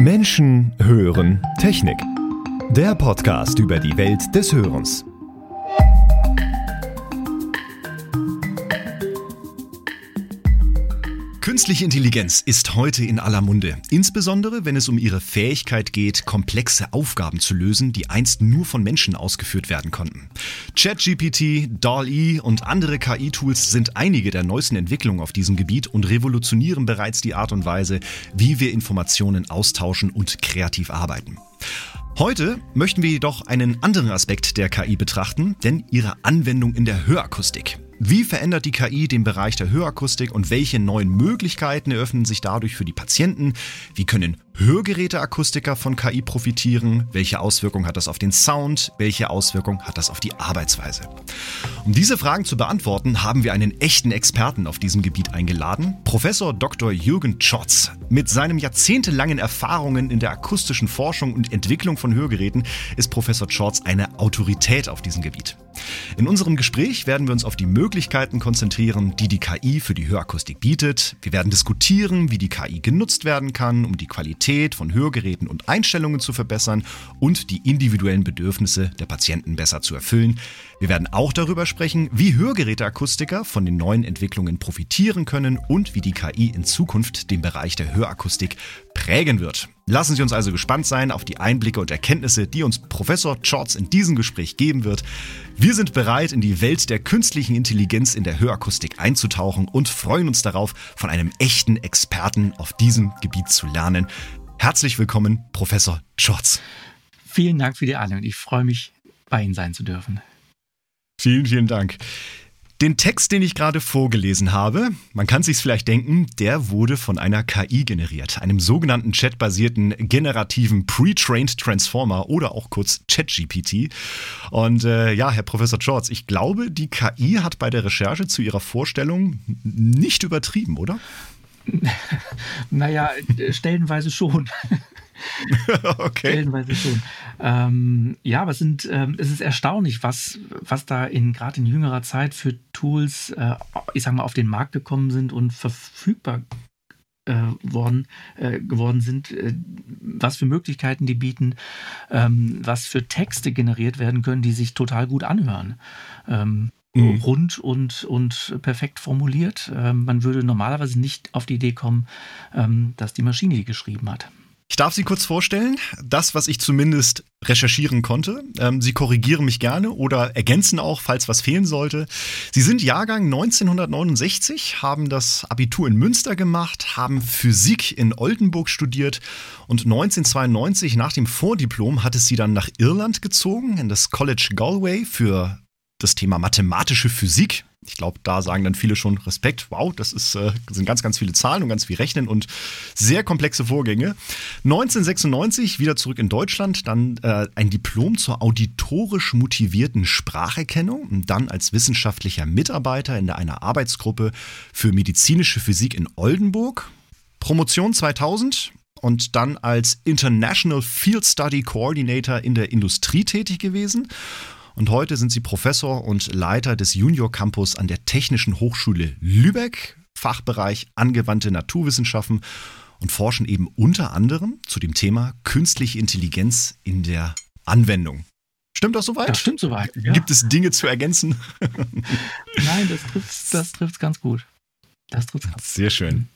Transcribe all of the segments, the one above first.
Menschen hören Technik. Der Podcast über die Welt des Hörens. Künstliche Intelligenz ist heute in aller Munde, insbesondere wenn es um ihre Fähigkeit geht, komplexe Aufgaben zu lösen, die einst nur von Menschen ausgeführt werden konnten. ChatGPT, DALL-E und andere KI-Tools sind einige der neuesten Entwicklungen auf diesem Gebiet und revolutionieren bereits die Art und Weise, wie wir Informationen austauschen und kreativ arbeiten. Heute möchten wir jedoch einen anderen Aspekt der KI betrachten, denn ihre Anwendung in der Hörakustik. Wie verändert die KI den Bereich der Hörakustik und welche neuen Möglichkeiten eröffnen sich dadurch für die Patienten? Wie können Hörgeräteakustiker von KI profitieren? Welche Auswirkungen hat das auf den Sound? Welche Auswirkungen hat das auf die Arbeitsweise? Um diese Fragen zu beantworten, haben wir einen echten Experten auf diesem Gebiet eingeladen, Professor Dr. Jürgen Czotz. Mit seinen jahrzehntelangen Erfahrungen in der akustischen Forschung und Entwicklung von Hörgeräten ist Professor Czotz eine Autorität auf diesem Gebiet. In unserem Gespräch werden wir uns auf die Möglichkeiten konzentrieren, die die KI für die Hörakustik bietet. Wir werden diskutieren, wie die KI genutzt werden kann, um die Qualität von Hörgeräten und Einstellungen zu verbessern und die individuellen Bedürfnisse der Patienten besser zu erfüllen. Wir werden auch darüber sprechen, wie Hörgeräteakustiker von den neuen Entwicklungen profitieren können und wie die KI in Zukunft den Bereich der Hörakustik prägen wird. Lassen Sie uns also gespannt sein auf die Einblicke und Erkenntnisse, die uns Professor Schortz in diesem Gespräch geben wird. Wir sind bereit, in die Welt der künstlichen Intelligenz in der Hörakustik einzutauchen und freuen uns darauf, von einem echten Experten auf diesem Gebiet zu lernen. Herzlich willkommen, Professor Schortz. Vielen Dank für die Einladung. Ich freue mich, bei Ihnen sein zu dürfen. Vielen, vielen Dank. Den Text, den ich gerade vorgelesen habe, man kann sich vielleicht denken, der wurde von einer KI generiert, einem sogenannten chatbasierten generativen Pre-Trained Transformer oder auch kurz ChatGPT. Und äh, ja, Herr Professor George, ich glaube, die KI hat bei der Recherche zu Ihrer Vorstellung nicht übertrieben, oder? naja, stellenweise schon. okay. Stellenweise schon. Ähm, ja, aber es, sind, ähm, es ist erstaunlich, was, was da in gerade in jüngerer Zeit für Tools, äh, ich sag mal, auf den Markt gekommen sind und verfügbar äh, worden, äh, geworden sind, äh, was für Möglichkeiten die bieten, ähm, was für Texte generiert werden können, die sich total gut anhören. Ähm, mhm. Rund und, und perfekt formuliert. Ähm, man würde normalerweise nicht auf die Idee kommen, ähm, dass die Maschine die geschrieben hat. Ich darf Sie kurz vorstellen, das, was ich zumindest recherchieren konnte. Ähm, Sie korrigieren mich gerne oder ergänzen auch, falls was fehlen sollte. Sie sind Jahrgang 1969, haben das Abitur in Münster gemacht, haben Physik in Oldenburg studiert und 1992 nach dem Vordiplom hat es Sie dann nach Irland gezogen, in das College Galway für das Thema mathematische Physik. Ich glaube, da sagen dann viele schon Respekt. Wow, das ist, äh, sind ganz, ganz viele Zahlen und ganz viel Rechnen und sehr komplexe Vorgänge. 1996 wieder zurück in Deutschland, dann äh, ein Diplom zur auditorisch motivierten Spracherkennung und dann als wissenschaftlicher Mitarbeiter in einer Arbeitsgruppe für medizinische Physik in Oldenburg. Promotion 2000 und dann als International Field Study Coordinator in der Industrie tätig gewesen und heute sind Sie Professor und Leiter des Junior Campus an der Technischen Hochschule Lübeck, Fachbereich angewandte Naturwissenschaften und forschen eben unter anderem zu dem Thema künstliche Intelligenz in der Anwendung. Stimmt das soweit? Das stimmt soweit. Ja. Gibt es Dinge zu ergänzen? Nein, das trifft das trifft's ganz gut. Das trifft's ganz Sehr schön.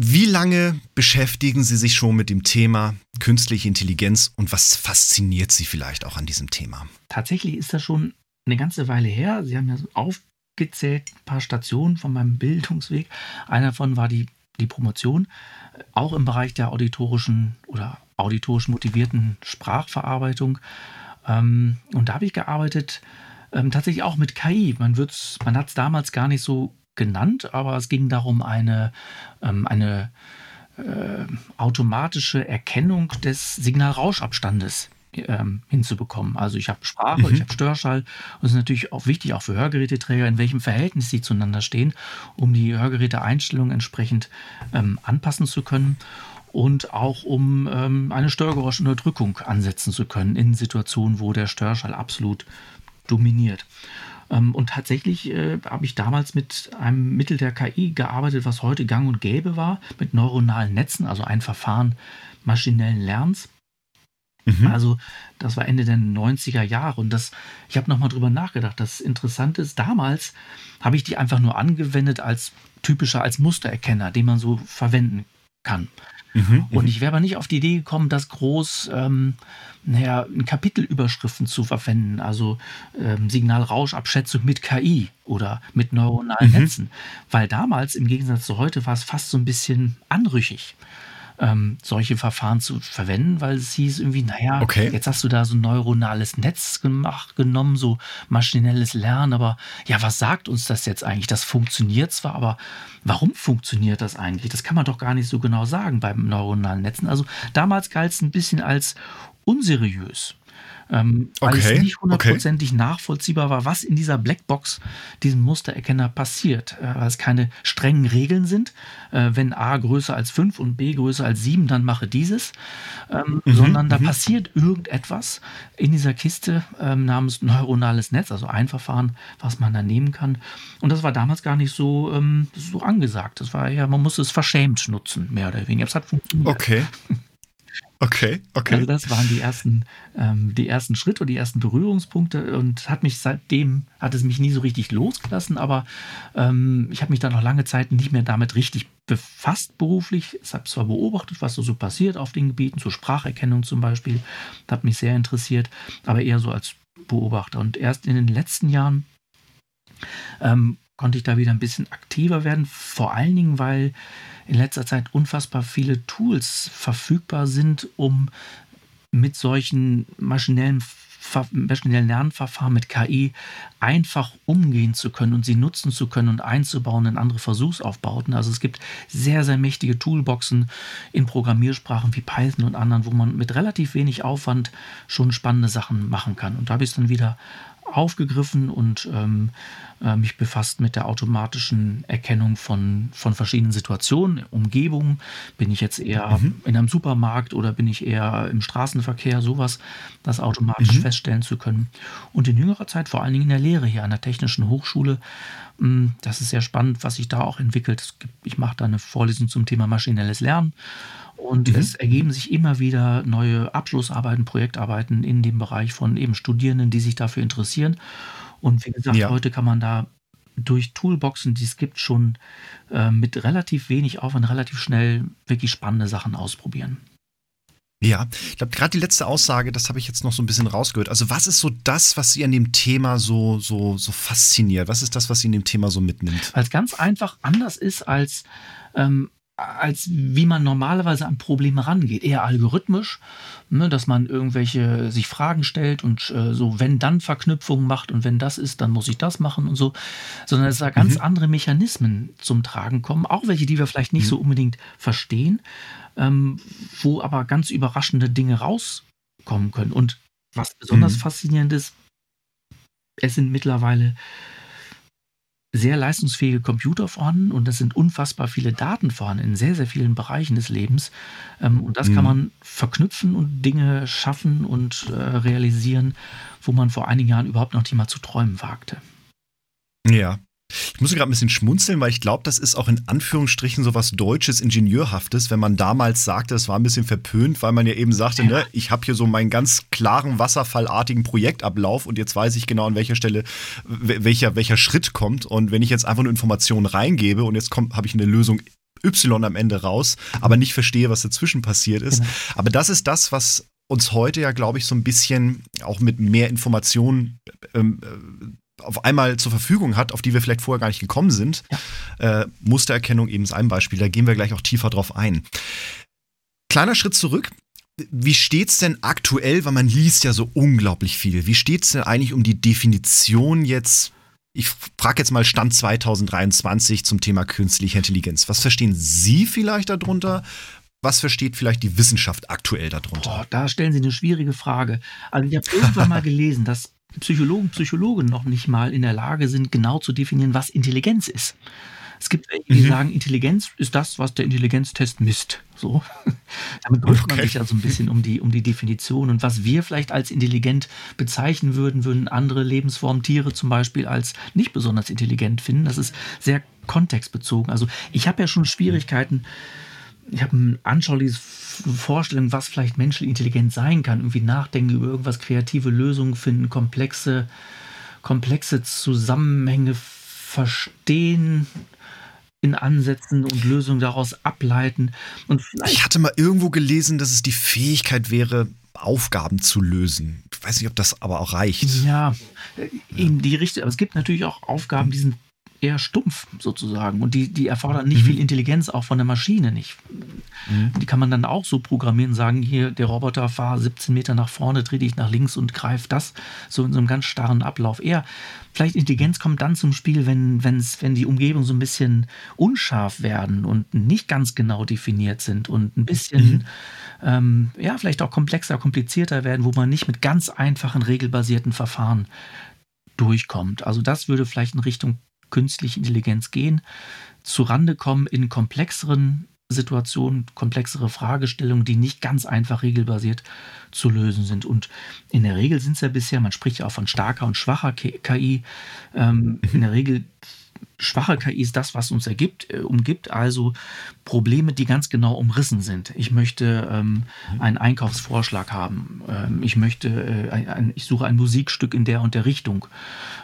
Wie lange beschäftigen Sie sich schon mit dem Thema künstliche Intelligenz und was fasziniert Sie vielleicht auch an diesem Thema? Tatsächlich ist das schon eine ganze Weile her. Sie haben ja aufgezählt ein paar Stationen von meinem Bildungsweg. Einer davon war die, die Promotion, auch im Bereich der auditorischen oder auditorisch motivierten Sprachverarbeitung. Ähm, und da habe ich gearbeitet ähm, tatsächlich auch mit KI. Man, man hat es damals gar nicht so genannt, aber es ging darum, eine, ähm, eine äh, automatische Erkennung des Signalrauschabstandes ähm, hinzubekommen. Also ich habe Sprache, mhm. ich habe Störschall und es ist natürlich auch wichtig, auch für Hörgeräteträger, in welchem Verhältnis sie zueinander stehen, um die Hörgeräteeinstellungen entsprechend ähm, anpassen zu können und auch um ähm, eine Störgeräuschunterdrückung ansetzen zu können in Situationen, wo der Störschall absolut dominiert. Ähm, und tatsächlich äh, habe ich damals mit einem Mittel der KI gearbeitet, was heute gang und gäbe war, mit neuronalen Netzen, also ein Verfahren maschinellen Lernens. Mhm. Also das war Ende der 90er Jahre und das, ich habe nochmal drüber nachgedacht. Das Interessante ist, damals habe ich die einfach nur angewendet als typischer, als Mustererkenner, den man so verwenden kann. Mhm, und ich wäre aber nicht auf die Idee gekommen, das groß, ähm, naja, Kapitelüberschriften zu verwenden, also ähm, Signalrauschabschätzung mit KI oder mit neuronalen mhm. Netzen. Weil damals, im Gegensatz zu heute, war es fast so ein bisschen anrüchig ähm, solche Verfahren zu verwenden, weil es hieß irgendwie, naja, okay. jetzt hast du da so ein neuronales Netz gemacht, genommen, so maschinelles Lernen, aber ja, was sagt uns das jetzt eigentlich? Das funktioniert zwar, aber warum funktioniert das eigentlich? Das kann man doch gar nicht so genau sagen beim neuronalen Netzen. Also damals galt es ein bisschen als unseriös ähm, weil okay, es nicht hundertprozentig okay. nachvollziehbar war, was in dieser Blackbox, diesem Mustererkenner passiert, äh, weil es keine strengen Regeln sind. Äh, wenn A größer als 5 und B größer als 7, dann mache dieses, ähm, mhm, sondern da mhm. passiert irgendetwas in dieser Kiste ähm, namens neuronales Netz, also ein Verfahren, was man da nehmen kann. Und das war damals gar nicht so, ähm, so angesagt. Das war ja, man muss es verschämt nutzen, mehr oder weniger. Es hat funktioniert. Okay. Okay, okay. Also das waren die ersten, ähm, die ersten Schritte und die ersten Berührungspunkte und hat mich seitdem, hat es mich nie so richtig losgelassen, aber ähm, ich habe mich dann noch lange Zeit nicht mehr damit richtig befasst beruflich. Ich habe zwar beobachtet, was so, so passiert auf den Gebieten, zur Spracherkennung zum Beispiel, hat mich sehr interessiert, aber eher so als Beobachter. Und erst in den letzten Jahren ähm, konnte ich da wieder ein bisschen aktiver werden, vor allen Dingen, weil in letzter Zeit unfassbar viele Tools verfügbar sind, um mit solchen maschinellen, maschinellen Lernverfahren mit KI einfach umgehen zu können und sie nutzen zu können und einzubauen in andere Versuchsaufbauten. Also es gibt sehr, sehr mächtige Toolboxen in Programmiersprachen wie Python und anderen, wo man mit relativ wenig Aufwand schon spannende Sachen machen kann. Und da habe ich es dann wieder aufgegriffen und ähm, äh, mich befasst mit der automatischen Erkennung von, von verschiedenen Situationen, Umgebungen. Bin ich jetzt eher mhm. in einem Supermarkt oder bin ich eher im Straßenverkehr, sowas, das automatisch mhm. feststellen zu können. Und in jüngerer Zeit vor allen Dingen in der Lehre hier an der Technischen Hochschule. Hm, das ist sehr spannend, was sich da auch entwickelt. Ich mache da eine Vorlesung zum Thema maschinelles Lernen und mhm. es ergeben sich immer wieder neue Abschlussarbeiten, Projektarbeiten in dem Bereich von eben Studierenden, die sich dafür interessieren. Und wie gesagt, ja. heute kann man da durch Toolboxen, die es gibt, schon äh, mit relativ wenig Aufwand relativ schnell wirklich spannende Sachen ausprobieren. Ja, ich glaube, gerade die letzte Aussage, das habe ich jetzt noch so ein bisschen rausgehört. Also, was ist so das, was Sie an dem Thema so, so, so fasziniert? Was ist das, was Sie in dem Thema so mitnimmt? Weil es ganz einfach anders ist als ähm, als wie man normalerweise an Probleme rangeht. Eher algorithmisch, ne, dass man irgendwelche sich Fragen stellt und äh, so wenn-dann-Verknüpfungen macht und wenn das ist, dann muss ich das machen und so. Sondern dass da ganz mhm. andere Mechanismen zum Tragen kommen, auch welche, die wir vielleicht nicht mhm. so unbedingt verstehen, ähm, wo aber ganz überraschende Dinge rauskommen können. Und was besonders mhm. faszinierend ist, es sind mittlerweile sehr leistungsfähige Computer vorhanden und es sind unfassbar viele Daten vorhanden in sehr, sehr vielen Bereichen des Lebens. Ähm, und das mhm. kann man verknüpfen und Dinge schaffen und äh, realisieren, wo man vor einigen Jahren überhaupt noch nicht mal zu träumen wagte. Ja, ich muss gerade ein bisschen schmunzeln, weil ich glaube, das ist auch in Anführungsstrichen so was Deutsches, Ingenieurhaftes, wenn man damals sagte, es war ein bisschen verpönt, weil man ja eben sagte, ja. ne, ich habe hier so meinen ganz klaren wasserfallartigen Projektablauf und jetzt weiß ich genau, an welcher Stelle welcher, welcher Schritt kommt. Und wenn ich jetzt einfach nur Informationen reingebe und jetzt habe ich eine Lösung Y am Ende raus, aber nicht verstehe, was dazwischen passiert ist. Genau. Aber das ist das, was uns heute ja, glaube ich, so ein bisschen auch mit mehr Informationen ähm, äh, auf einmal zur Verfügung hat, auf die wir vielleicht vorher gar nicht gekommen sind. Ja. Äh, Mustererkennung eben ist ein Beispiel, da gehen wir gleich auch tiefer drauf ein. Kleiner Schritt zurück. Wie steht es denn aktuell, weil man liest ja so unglaublich viel, wie steht es denn eigentlich um die Definition jetzt ich frage jetzt mal Stand 2023 zum Thema künstliche Intelligenz. Was verstehen Sie vielleicht darunter? Was versteht vielleicht die Wissenschaft aktuell darunter? Boah, da stellen Sie eine schwierige Frage. Also ich habe irgendwann mal gelesen, dass Psychologen, Psychologen noch nicht mal in der Lage sind, genau zu definieren, was Intelligenz ist. Es gibt welche, die mhm. sagen, Intelligenz ist das, was der Intelligenztest misst. So. Damit drückt okay. man sich ja so ein bisschen um die, um die Definition. Und was wir vielleicht als intelligent bezeichnen würden, würden andere Lebensformen, Tiere zum Beispiel, als nicht besonders intelligent finden. Das ist sehr kontextbezogen. Also ich habe ja schon Schwierigkeiten, ich habe ein anschauliches Vorstellung, was vielleicht menschliche Intelligenz sein kann. Irgendwie nachdenken über irgendwas, kreative Lösungen finden, komplexe, komplexe Zusammenhänge verstehen in Ansätzen und Lösungen daraus ableiten. Und ich hatte mal irgendwo gelesen, dass es die Fähigkeit wäre, Aufgaben zu lösen. Ich weiß nicht, ob das aber auch reicht. Ja, in die Richtung. Aber es gibt natürlich auch Aufgaben, die sind eher stumpf sozusagen und die, die erfordern nicht mhm. viel Intelligenz auch von der Maschine nicht. Mhm. Die kann man dann auch so programmieren, sagen hier, der Roboter fahr 17 Meter nach vorne, dreh dich nach links und greif das, so in so einem ganz starren Ablauf. Eher vielleicht Intelligenz kommt dann zum Spiel, wenn, wenn's, wenn die Umgebung so ein bisschen unscharf werden und nicht ganz genau definiert sind und ein bisschen, mhm. ähm, ja, vielleicht auch komplexer, komplizierter werden, wo man nicht mit ganz einfachen, regelbasierten Verfahren durchkommt. Also das würde vielleicht in Richtung künstliche Intelligenz gehen, zurande kommen in komplexeren Situationen, komplexere Fragestellungen, die nicht ganz einfach regelbasiert zu lösen sind. Und in der Regel sind es ja bisher, man spricht ja auch von starker und schwacher KI, ähm, in der Regel schwache KI ist das, was uns ergibt, äh, umgibt, also Probleme, die ganz genau umrissen sind. Ich möchte ähm, einen Einkaufsvorschlag haben. Ähm, ich möchte, äh, ein, ich suche ein Musikstück in der und der Richtung.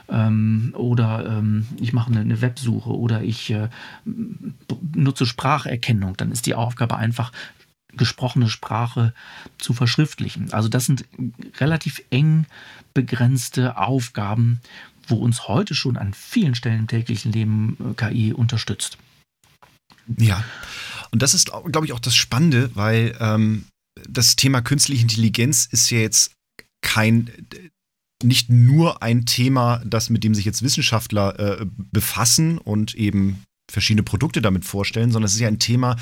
Ähm, oder ähm, ich mache eine, eine, Websuche oder ich äh, nutze Spracherkennung. Dann ist die Aufgabe einfach, gesprochene Sprache zu verschriftlichen. Also das sind relativ eng begrenzte Aufgaben, wo uns heute schon an vielen Stellen im täglichen Leben äh, KI unterstützt. Ja, und das ist, glaube ich, auch das Spannende, weil ähm, das Thema künstliche Intelligenz ist ja jetzt kein nicht nur ein Thema, das mit dem sich jetzt Wissenschaftler äh, befassen und eben verschiedene Produkte damit vorstellen, sondern es ist ja ein Thema,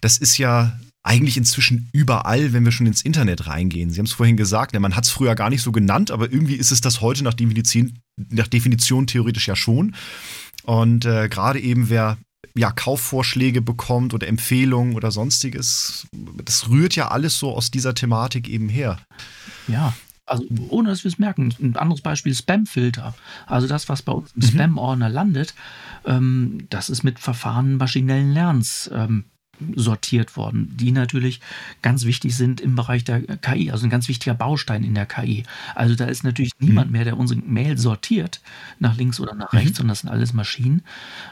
das ist ja eigentlich inzwischen überall, wenn wir schon ins Internet reingehen. Sie haben es vorhin gesagt, man hat es früher gar nicht so genannt, aber irgendwie ist es das heute nach Definition, nach Definition theoretisch ja schon. Und äh, gerade eben wer ja, Kaufvorschläge bekommt oder Empfehlungen oder sonstiges, das rührt ja alles so aus dieser Thematik eben her. Ja, also ohne dass wir es merken. Ein anderes Beispiel Spamfilter. Also das, was bei uns im mhm. Spam-Ordner landet, ähm, das ist mit Verfahren maschinellen Lernens ähm, sortiert worden, die natürlich ganz wichtig sind im Bereich der KI, also ein ganz wichtiger Baustein in der KI. Also da ist natürlich mhm. niemand mehr, der unsere Mail sortiert, nach links oder nach rechts, mhm. sondern das sind alles Maschinen,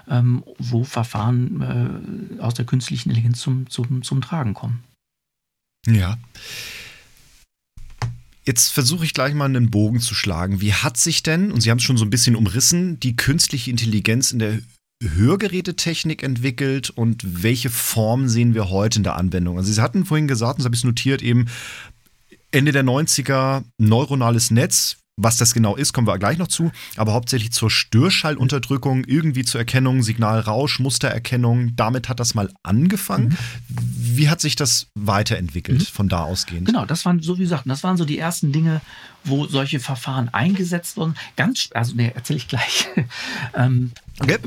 ähm, wo Verfahren äh, aus der künstlichen Intelligenz zum, zum, zum Tragen kommen. Ja. Jetzt versuche ich gleich mal einen Bogen zu schlagen. Wie hat sich denn, und Sie haben es schon so ein bisschen umrissen, die künstliche Intelligenz in der Hörgerätetechnik entwickelt und welche Form sehen wir heute in der Anwendung? Also Sie hatten vorhin gesagt, und das habe ich notiert, eben Ende der 90er neuronales Netz, was das genau ist, kommen wir gleich noch zu, aber hauptsächlich zur Störschallunterdrückung, irgendwie zur Erkennung, Signalrausch, Mustererkennung. Damit hat das mal angefangen. Mhm. Wie hat sich das weiterentwickelt mhm. von da ausgehend? Genau, das waren, so wie gesagt, das waren so die ersten Dinge, wo solche Verfahren eingesetzt wurden. Ganz, also ne, erzähle ich gleich, ähm, okay.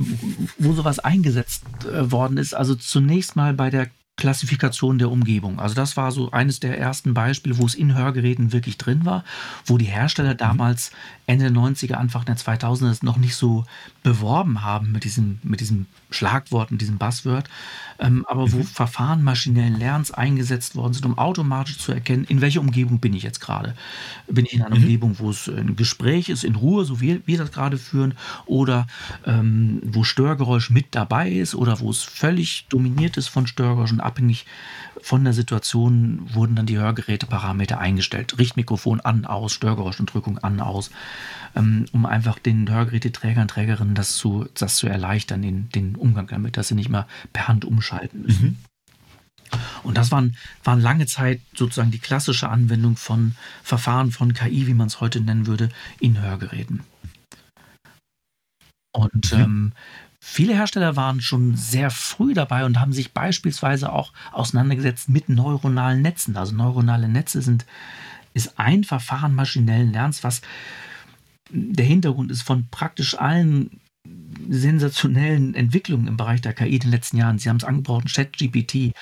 wo sowas eingesetzt äh, worden ist. Also zunächst mal bei der Klassifikation der Umgebung. Also das war so eines der ersten Beispiele, wo es in Hörgeräten wirklich drin war, wo die Hersteller mhm. damals Ende der 90er, Anfang der 2000er noch nicht so beworben haben mit diesem, mit diesem Schlagwort, mit diesem Buzzword, ähm, aber wo mhm. Verfahren maschinellen Lernens eingesetzt worden sind, um automatisch zu erkennen, in welcher Umgebung bin ich jetzt gerade. Bin ich in einer mhm. Umgebung, wo es ein Gespräch ist, in Ruhe, so wie wir das gerade führen, oder ähm, wo Störgeräusch mit dabei ist oder wo es völlig dominiert ist von Störgeräuschen, abhängig von der Situation wurden dann die Hörgeräteparameter eingestellt. Richtmikrofon an, aus, Störgeräuschunterdrückung an, aus, ähm, um einfach den Hörgeräteträgern, Trägerinnen das zu, das zu erleichtern, den, den Umgang damit, dass sie nicht mehr per Hand umschalten müssen. Mhm. Und das waren, waren lange Zeit sozusagen die klassische Anwendung von Verfahren von KI, wie man es heute nennen würde, in Hörgeräten. Und mhm. ähm, Viele Hersteller waren schon sehr früh dabei und haben sich beispielsweise auch auseinandergesetzt mit neuronalen Netzen. Also neuronale Netze sind, ist ein Verfahren maschinellen Lernens, was der Hintergrund ist von praktisch allen sensationellen Entwicklungen im Bereich der KI in den letzten Jahren. Sie haben es angebrochen, ChatGPT,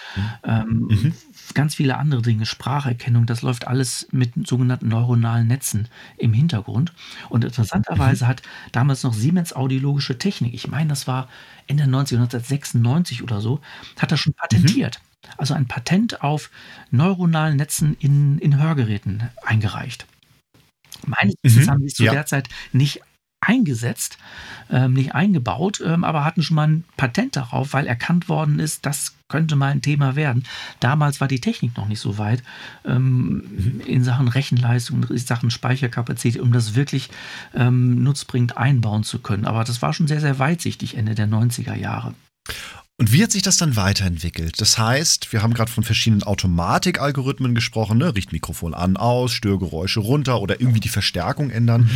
ähm, Mhm. ganz viele andere Dinge, Spracherkennung, das läuft alles mit sogenannten neuronalen Netzen im Hintergrund. Und interessanterweise hat damals noch Siemens Audiologische Technik, ich meine, das war Ende 1996 oder so, hat das schon patentiert. Also ein Patent auf neuronalen Netzen in, in Hörgeräten eingereicht. Meines Wissens Mhm. haben sie es zu Ja. der Zeit nicht eingesetzt, ähm, nicht eingebaut, ähm, aber hatten schon mal ein Patent darauf, weil erkannt worden ist, das könnte mal ein Thema werden. Damals war die Technik noch nicht so weit ähm, in Sachen Rechenleistung, in Sachen Speicherkapazität, um das wirklich ähm, nutzbringend einbauen zu können. Aber das war schon sehr, sehr weitsichtig Ende der 90er Jahre. Und wie hat sich das dann weiterentwickelt? Das heißt, wir haben gerade von verschiedenen Automatikalgorithmen gesprochen, ne? Richtmikrofon an, aus, Störgeräusche runter oder irgendwie die Verstärkung ändern.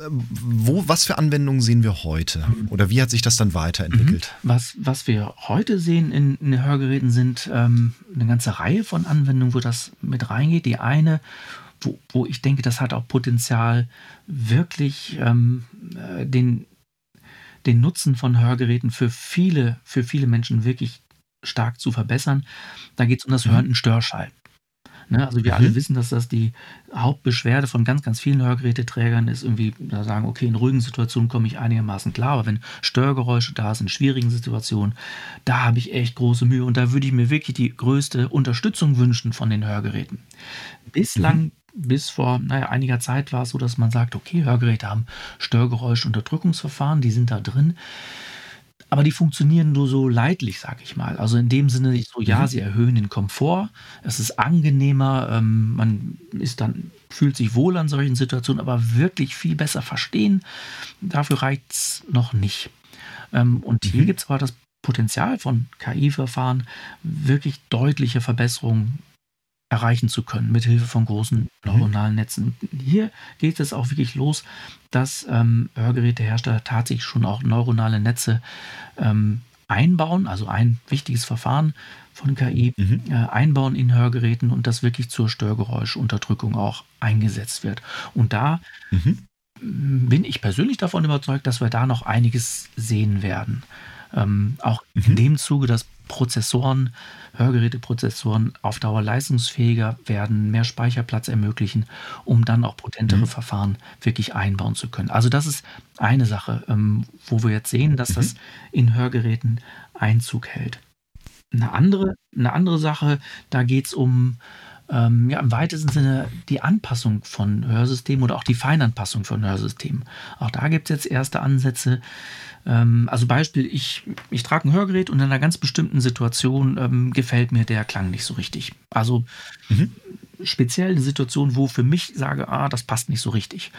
Ähm, Wo, was für Anwendungen sehen wir heute? Oder wie hat sich das dann weiterentwickelt? Was, was wir heute sehen in, in den Hörgeräten sind ähm, eine ganze Reihe von Anwendungen, wo das mit reingeht. Die eine, wo, wo ich denke, das hat auch Potenzial, wirklich ähm, äh, den, den Nutzen von Hörgeräten für viele, für viele Menschen wirklich stark zu verbessern. Da geht es um das Mhm. Hören in Störschall. Ne, also wir Mhm. alle wissen, dass das die Hauptbeschwerde von ganz, ganz vielen Hörgeräteträgern ist, irgendwie da sagen, okay, in ruhigen Situationen komme ich einigermaßen klar, aber wenn Störgeräusche da sind, in schwierigen Situationen, da habe ich echt große Mühe und da würde ich mir wirklich die größte Unterstützung wünschen von den Hörgeräten. Bislang, bis vor naja, einiger Zeit war es so, dass man sagt, okay, Hörgeräte haben Störgeräuschunterdrückungsverfahren, die sind da drin. Aber die funktionieren nur so leidlich, sag ich mal. Also in dem Sinne, so ja, Mhm. sie erhöhen den Komfort, es ist angenehmer, ähm, man ist dann, fühlt sich wohl an solchen Situationen, aber wirklich viel besser verstehen, dafür reicht es noch nicht. Ähm, und hier Mhm. gibt es aber das Potenzial von KI-Verfahren, wirklich deutliche Verbesserungen erreichen zu können, mit Hilfe von großen neuronalen Netzen. Hier geht es auch wirklich los, dass ähm, Hörgerätehersteller tatsächlich schon auch neuronale Netze ähm, einbauen, also ein wichtiges Verfahren von KI Mhm. äh, einbauen in Hörgeräten und das wirklich zur Störgeräuschunterdrückung auch eingesetzt wird. Und da Mhm. bin ich persönlich davon überzeugt, dass wir da noch einiges sehen werden. Ähm, auch Mhm. in dem Zuge, dass Prozessoren, Hörgeräteprozessoren auf Dauer leistungsfähiger werden, mehr Speicherplatz ermöglichen, um dann auch potentere Mhm. Verfahren wirklich einbauen zu können. Also das ist eine Sache, ähm, wo wir jetzt sehen, dass Mhm. das in Hörgeräten Einzug hält. Eine andere, eine andere Sache, da geht es um ähm, ja, im weitesten Sinne die Anpassung von Hörsystemen oder auch die Feinanpassung von Hörsystemen. Auch da gibt es jetzt erste Ansätze. Ähm, also Beispiel, ich, ich trage ein Hörgerät und in einer ganz bestimmten Situation ähm, gefällt mir der Klang nicht so richtig. Also Mhm. speziell eine Situation, wo für mich sage, ah, das passt nicht so richtig.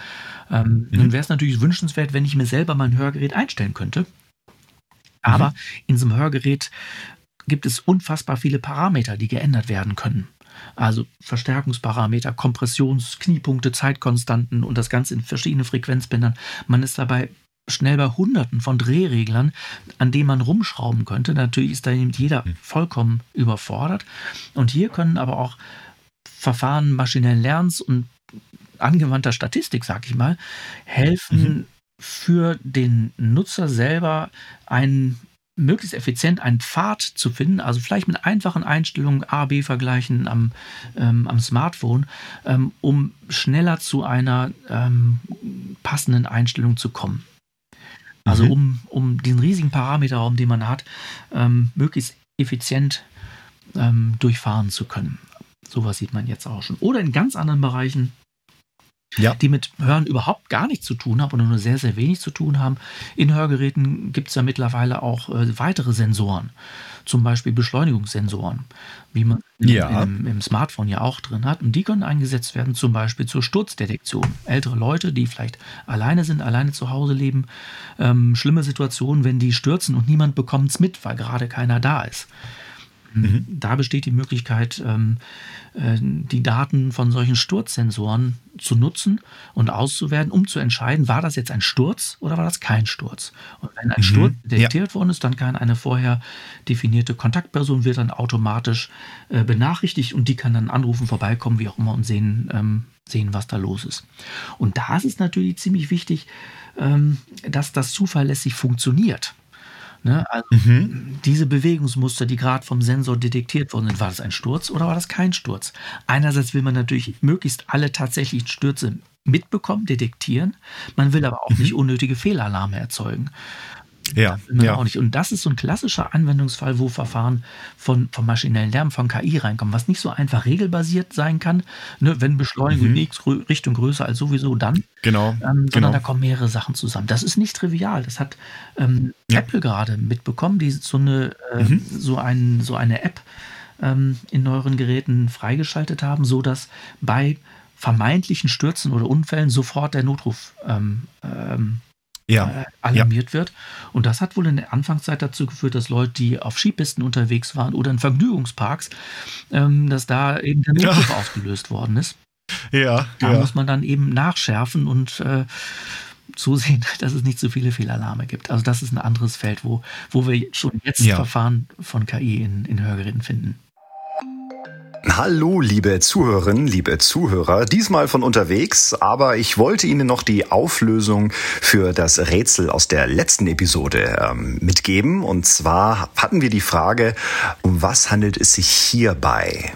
Ähm, Mhm. Dann wäre es natürlich wünschenswert, wenn ich mir selber mein Hörgerät einstellen könnte. Aber in so einem Hörgerät gibt es unfassbar viele Parameter, die geändert werden können. Also Verstärkungsparameter, Kompressions-, Kniepunkte, Zeitkonstanten und das Ganze in verschiedenen Frequenzbändern. Man ist dabei schnell bei Hunderten von Drehreglern, an denen man rumschrauben könnte. Natürlich ist da jeder vollkommen überfordert. Und hier können aber auch Verfahren maschinellen Lernens und angewandter Statistik, sag ich mal, helfen Mhm. für den Nutzer selber einen möglichst effizient einen Pfad zu finden, also vielleicht mit einfachen Einstellungen A, B vergleichen am, ähm, am Smartphone, ähm, um schneller zu einer ähm, passenden Einstellung zu kommen. Also Mhm. um, um den riesigen Parameterraum, den man hat, ähm, möglichst effizient ähm, durchfahren zu können. Sowas sieht man jetzt auch schon. Oder in ganz anderen Bereichen, Ja. die mit Hören überhaupt gar nichts zu tun haben oder nur sehr, sehr wenig zu tun haben. In Hörgeräten gibt es ja mittlerweile auch äh, weitere Sensoren, zum Beispiel Beschleunigungssensoren, wie man Ja. im, im Smartphone ja auch drin hat. Und die können eingesetzt werden, zum Beispiel zur Sturzdetektion. Ältere Leute, die vielleicht alleine sind, alleine zu Hause leben, ähm, schlimme Situationen, wenn die stürzen und niemand bekommt es mit, weil gerade keiner da ist. Mhm. Da besteht die Möglichkeit, ähm, äh, die Daten von solchen Sturzsensoren zu nutzen und auszuwerten, um zu entscheiden, war das jetzt ein Sturz oder war das kein Sturz. Und wenn ein mhm. Sturz detektiert ja. worden ist, dann kann eine vorher definierte Kontaktperson wird dann automatisch äh, benachrichtigt und die kann dann anrufen, vorbeikommen, wie auch immer und sehen, ähm, sehen, was da los ist. Und da ist es natürlich ziemlich wichtig, ähm, dass das zuverlässig funktioniert. Ne? Also mhm. diese Bewegungsmuster, die gerade vom Sensor detektiert worden sind, war das ein Sturz oder war das kein Sturz? Einerseits will man natürlich möglichst alle tatsächlichen Stürze mitbekommen, detektieren. Man will aber auch mhm. nicht unnötige Fehlalarme erzeugen. Ja, ja. Auch nicht. Und das ist so ein klassischer Anwendungsfall, wo Verfahren von, vom maschinellen Lernen, von KI reinkommen, was nicht so einfach regelbasiert sein kann. Ne, wenn Beschleunigung mhm. x Richtung größer als sowieso, dann. Genau. Ähm, sondern genau. da kommen mehrere Sachen zusammen. Das ist nicht trivial. Das hat ähm, ja. Apple gerade mitbekommen, die so eine, äh, mhm. so, ein, so eine App ähm, in neueren Geräten freigeschaltet haben, sodass bei vermeintlichen Stürzen oder Unfällen sofort der Notruf ähm, ähm, ja. äh, alarmiert ja. wird. Und das hat wohl in der Anfangszeit dazu geführt, dass Leute, die auf Skipisten unterwegs waren oder in Vergnügungsparks, ähm, dass da eben der Notruf ja. ausgelöst worden ist. Ja. Da muss man dann eben nachschärfen und äh, zusehen, dass es nicht so viele Fehlalarme gibt. Also das ist ein anderes Feld, wo, wo wir schon jetzt Verfahren von KI in, in Hörgeräten finden. Hallo, liebe Zuhörerinnen, liebe Zuhörer, diesmal von unterwegs, aber ich wollte Ihnen noch die Auflösung für das Rätsel aus der letzten Episode ähm, mitgeben. Und zwar hatten wir die Frage, um was handelt es sich hierbei?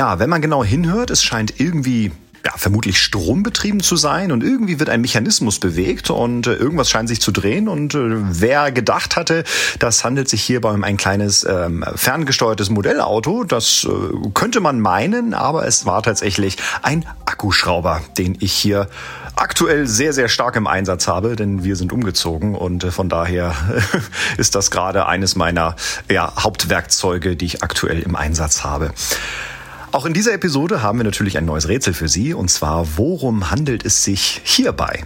Ja, wenn man genau hinhört, es scheint irgendwie ja, vermutlich strombetrieben zu sein und irgendwie wird ein Mechanismus bewegt und äh, irgendwas scheint sich zu drehen und äh, wer gedacht hatte, das handelt sich hierbei um ein kleines ähm, ferngesteuertes Modellauto, das äh, könnte man meinen, aber es war tatsächlich ein Akkuschrauber, den ich hier aktuell sehr, sehr stark im Einsatz habe, denn wir sind umgezogen und äh, von daher ist das gerade eines meiner ja, Hauptwerkzeuge, die ich aktuell im Einsatz habe. Auch in dieser Episode haben wir natürlich ein neues Rätsel für Sie, und zwar, worum handelt es sich hierbei?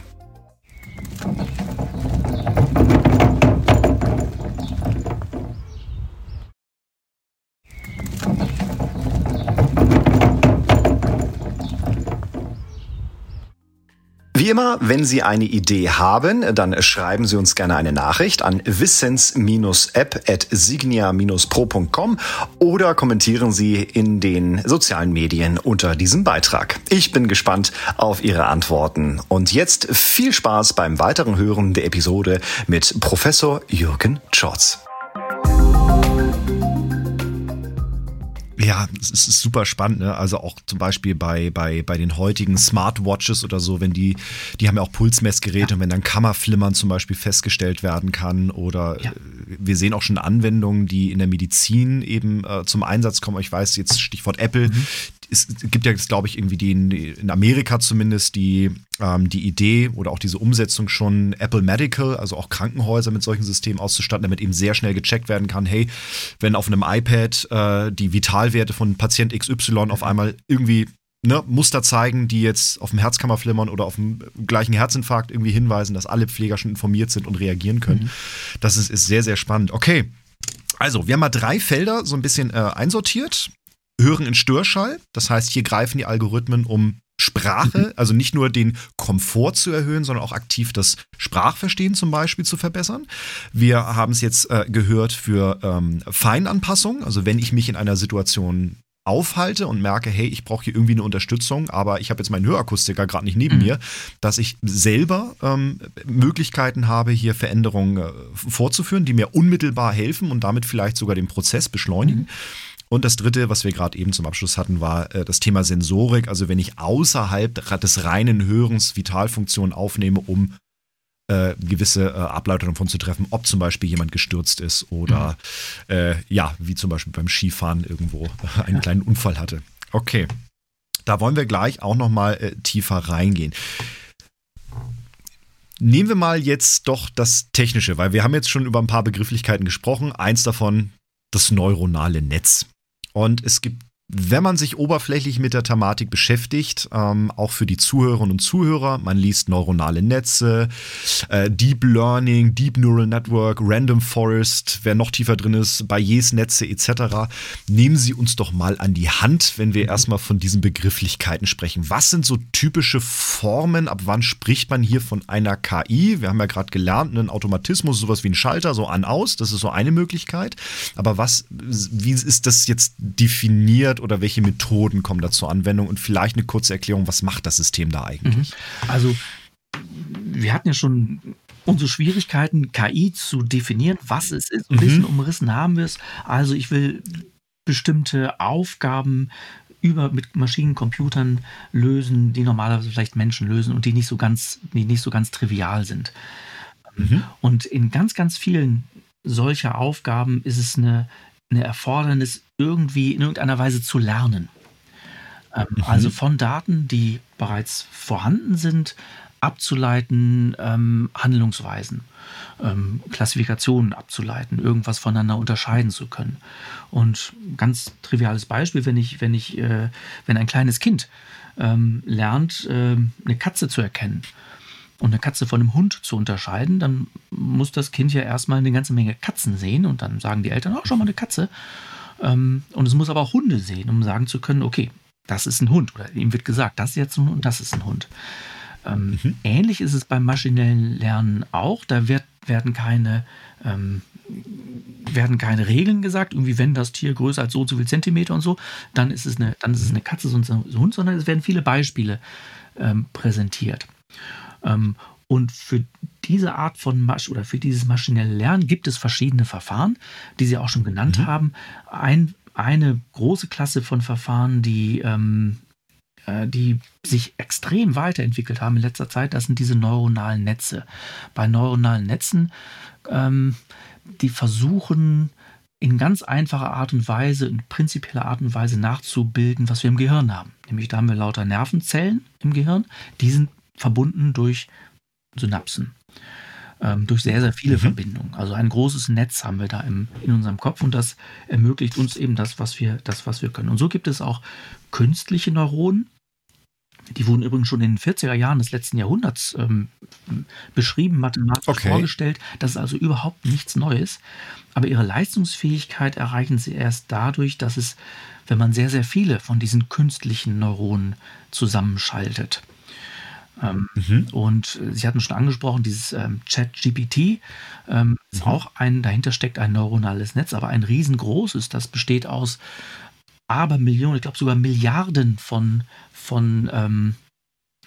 Wie immer, wenn Sie eine Idee haben, dann schreiben Sie uns gerne eine Nachricht an wissens-app.signia-pro.com oder kommentieren Sie in den sozialen Medien unter diesem Beitrag. Ich bin gespannt auf Ihre Antworten. Und jetzt viel Spaß beim weiteren Hören der Episode mit Professor Jürgen Schotz. Ja, es ist super spannend. Ne? Also auch zum Beispiel bei, bei, bei den heutigen Smartwatches oder so, wenn die, die haben ja auch Pulsmessgeräte ja. und wenn dann Kammerflimmern zum Beispiel festgestellt werden kann oder ja. Äh, wir sehen auch schon Anwendungen, die in der Medizin eben äh, zum Einsatz kommen. Ich weiß jetzt Stichwort Apple, mhm es gibt ja jetzt, glaube ich, irgendwie die in, in Amerika zumindest die, ähm, die Idee oder auch diese Umsetzung schon Apple Medical, also auch Krankenhäuser mit solchen Systemen auszustatten, damit eben sehr schnell gecheckt werden kann, hey, wenn auf einem iPad äh, die Vitalwerte von Patient XY auf einmal irgendwie ne, Muster zeigen, die jetzt auf dem Herzkammerflimmern oder auf dem gleichen Herzinfarkt irgendwie hinweisen, dass alle Pfleger schon informiert sind und reagieren können. Mhm. Das ist, ist sehr, sehr spannend. Okay. Also, wir haben mal drei Felder so ein bisschen äh, einsortiert hören in Störschall. Das heißt, hier greifen die Algorithmen, um Sprache, mhm. also nicht nur den Komfort zu erhöhen, sondern auch aktiv das Sprachverstehen zum Beispiel zu verbessern. Wir haben es jetzt äh, gehört für ähm, Feinanpassung, also wenn ich mich in einer Situation aufhalte und merke, hey, ich brauche hier irgendwie eine Unterstützung, aber ich habe jetzt meinen Hörakustiker gerade nicht neben mhm. mir, dass ich selber ähm, Möglichkeiten habe, hier Veränderungen äh, vorzuführen, die mir unmittelbar helfen und damit vielleicht sogar den Prozess beschleunigen. Mhm. Und das dritte, was wir gerade eben zum Abschluss hatten, war äh, das Thema Sensorik. Also wenn ich außerhalb des reinen Hörens Vitalfunktionen aufnehme, um äh, gewisse äh, Ableitungen davon zu treffen, ob zum Beispiel jemand gestürzt ist oder mhm. äh, ja, wie zum Beispiel beim Skifahren irgendwo einen kleinen Unfall hatte. Okay, da wollen wir gleich auch noch mal äh, tiefer reingehen. Nehmen wir mal jetzt doch das Technische, weil wir haben jetzt schon über ein paar Begrifflichkeiten gesprochen. Eins davon, das neuronale Netz. Und es gibt wenn man sich oberflächlich mit der Thematik beschäftigt, ähm, auch für die Zuhörerinnen und Zuhörer, man liest neuronale Netze, äh, Deep Learning, Deep Neural Network, Random Forest, wer noch tiefer drin ist, Bayes-Netze etc. Nehmen Sie uns doch mal an die Hand, wenn wir erstmal von diesen Begrifflichkeiten sprechen. Was sind so typische Formen? Ab wann spricht man hier von einer KI? Wir haben ja gerade gelernt, ein Automatismus, sowas wie ein Schalter, so an-aus, das ist so eine Möglichkeit. Aber was, wie ist das jetzt definiert? Oder welche Methoden kommen da zur Anwendung und vielleicht eine kurze Erklärung, was macht das System da eigentlich? Mhm. Also wir hatten ja schon unsere Schwierigkeiten, KI zu definieren, was es ist. Ein mhm. bisschen umrissen haben wir es. Also ich will bestimmte Aufgaben über mit Maschinencomputern lösen, die normalerweise vielleicht Menschen lösen und die nicht so ganz, die nicht so ganz trivial sind. Mhm. Und in ganz, ganz vielen solcher Aufgaben ist es eine eine Erfordernis, irgendwie in irgendeiner Weise zu lernen. Ähm, mhm. Also von Daten, die bereits vorhanden sind, abzuleiten, ähm, Handlungsweisen, ähm, Klassifikationen abzuleiten, irgendwas voneinander unterscheiden zu können. Und ganz triviales Beispiel, wenn ich, wenn ich, äh, wenn ein kleines Kind ähm, lernt, äh, eine Katze zu erkennen, und eine Katze von einem Hund zu unterscheiden, dann muss das Kind ja erstmal eine ganze Menge Katzen sehen und dann sagen die Eltern, auch schon mal eine Katze. Ähm, und es muss aber auch Hunde sehen, um sagen zu können, okay, das ist ein Hund. Oder ihm wird gesagt, das ist jetzt ein Hund und das ist ein Hund. Ähm, mhm. Ähnlich ist es beim maschinellen Lernen auch. Da wird, werden keine ähm, werden keine Regeln gesagt, irgendwie wenn das Tier größer als so und so viel Zentimeter und so, dann ist es eine, dann ist es eine Katze, sonst ein Hund, sondern es werden viele Beispiele ähm, präsentiert. Ähm, und für diese Art von Masch oder für dieses maschinelle Lernen gibt es verschiedene Verfahren, die Sie auch schon genannt mhm. haben. Ein, eine große Klasse von Verfahren, die, ähm, äh, die sich extrem weiterentwickelt haben in letzter Zeit, das sind diese neuronalen Netze. Bei neuronalen Netzen, ähm, die versuchen in ganz einfacher Art und Weise, in prinzipieller Art und Weise nachzubilden, was wir im Gehirn haben. Nämlich da haben wir lauter Nervenzellen im Gehirn, die sind verbunden durch Synapsen, ähm, durch sehr, sehr viele mhm. Verbindungen. Also ein großes Netz haben wir da im, in unserem Kopf und das ermöglicht uns eben das, was wir, das, was wir können. Und so gibt es auch künstliche Neuronen. Die wurden übrigens schon in den 40er Jahren des letzten Jahrhunderts ähm, beschrieben, mathematisch okay. vorgestellt. Das ist also überhaupt nichts Neues. Aber ihre Leistungsfähigkeit erreichen sie erst dadurch, dass es, wenn man sehr, sehr viele von diesen künstlichen Neuronen zusammenschaltet. Ähm, mhm. Und äh, Sie hatten schon angesprochen, dieses ähm, Chat-GPT ähm, ist mhm. auch ein, dahinter steckt ein neuronales Netz, aber ein riesengroßes, das besteht aus Abermillionen, ich glaube sogar Milliarden von, von ähm,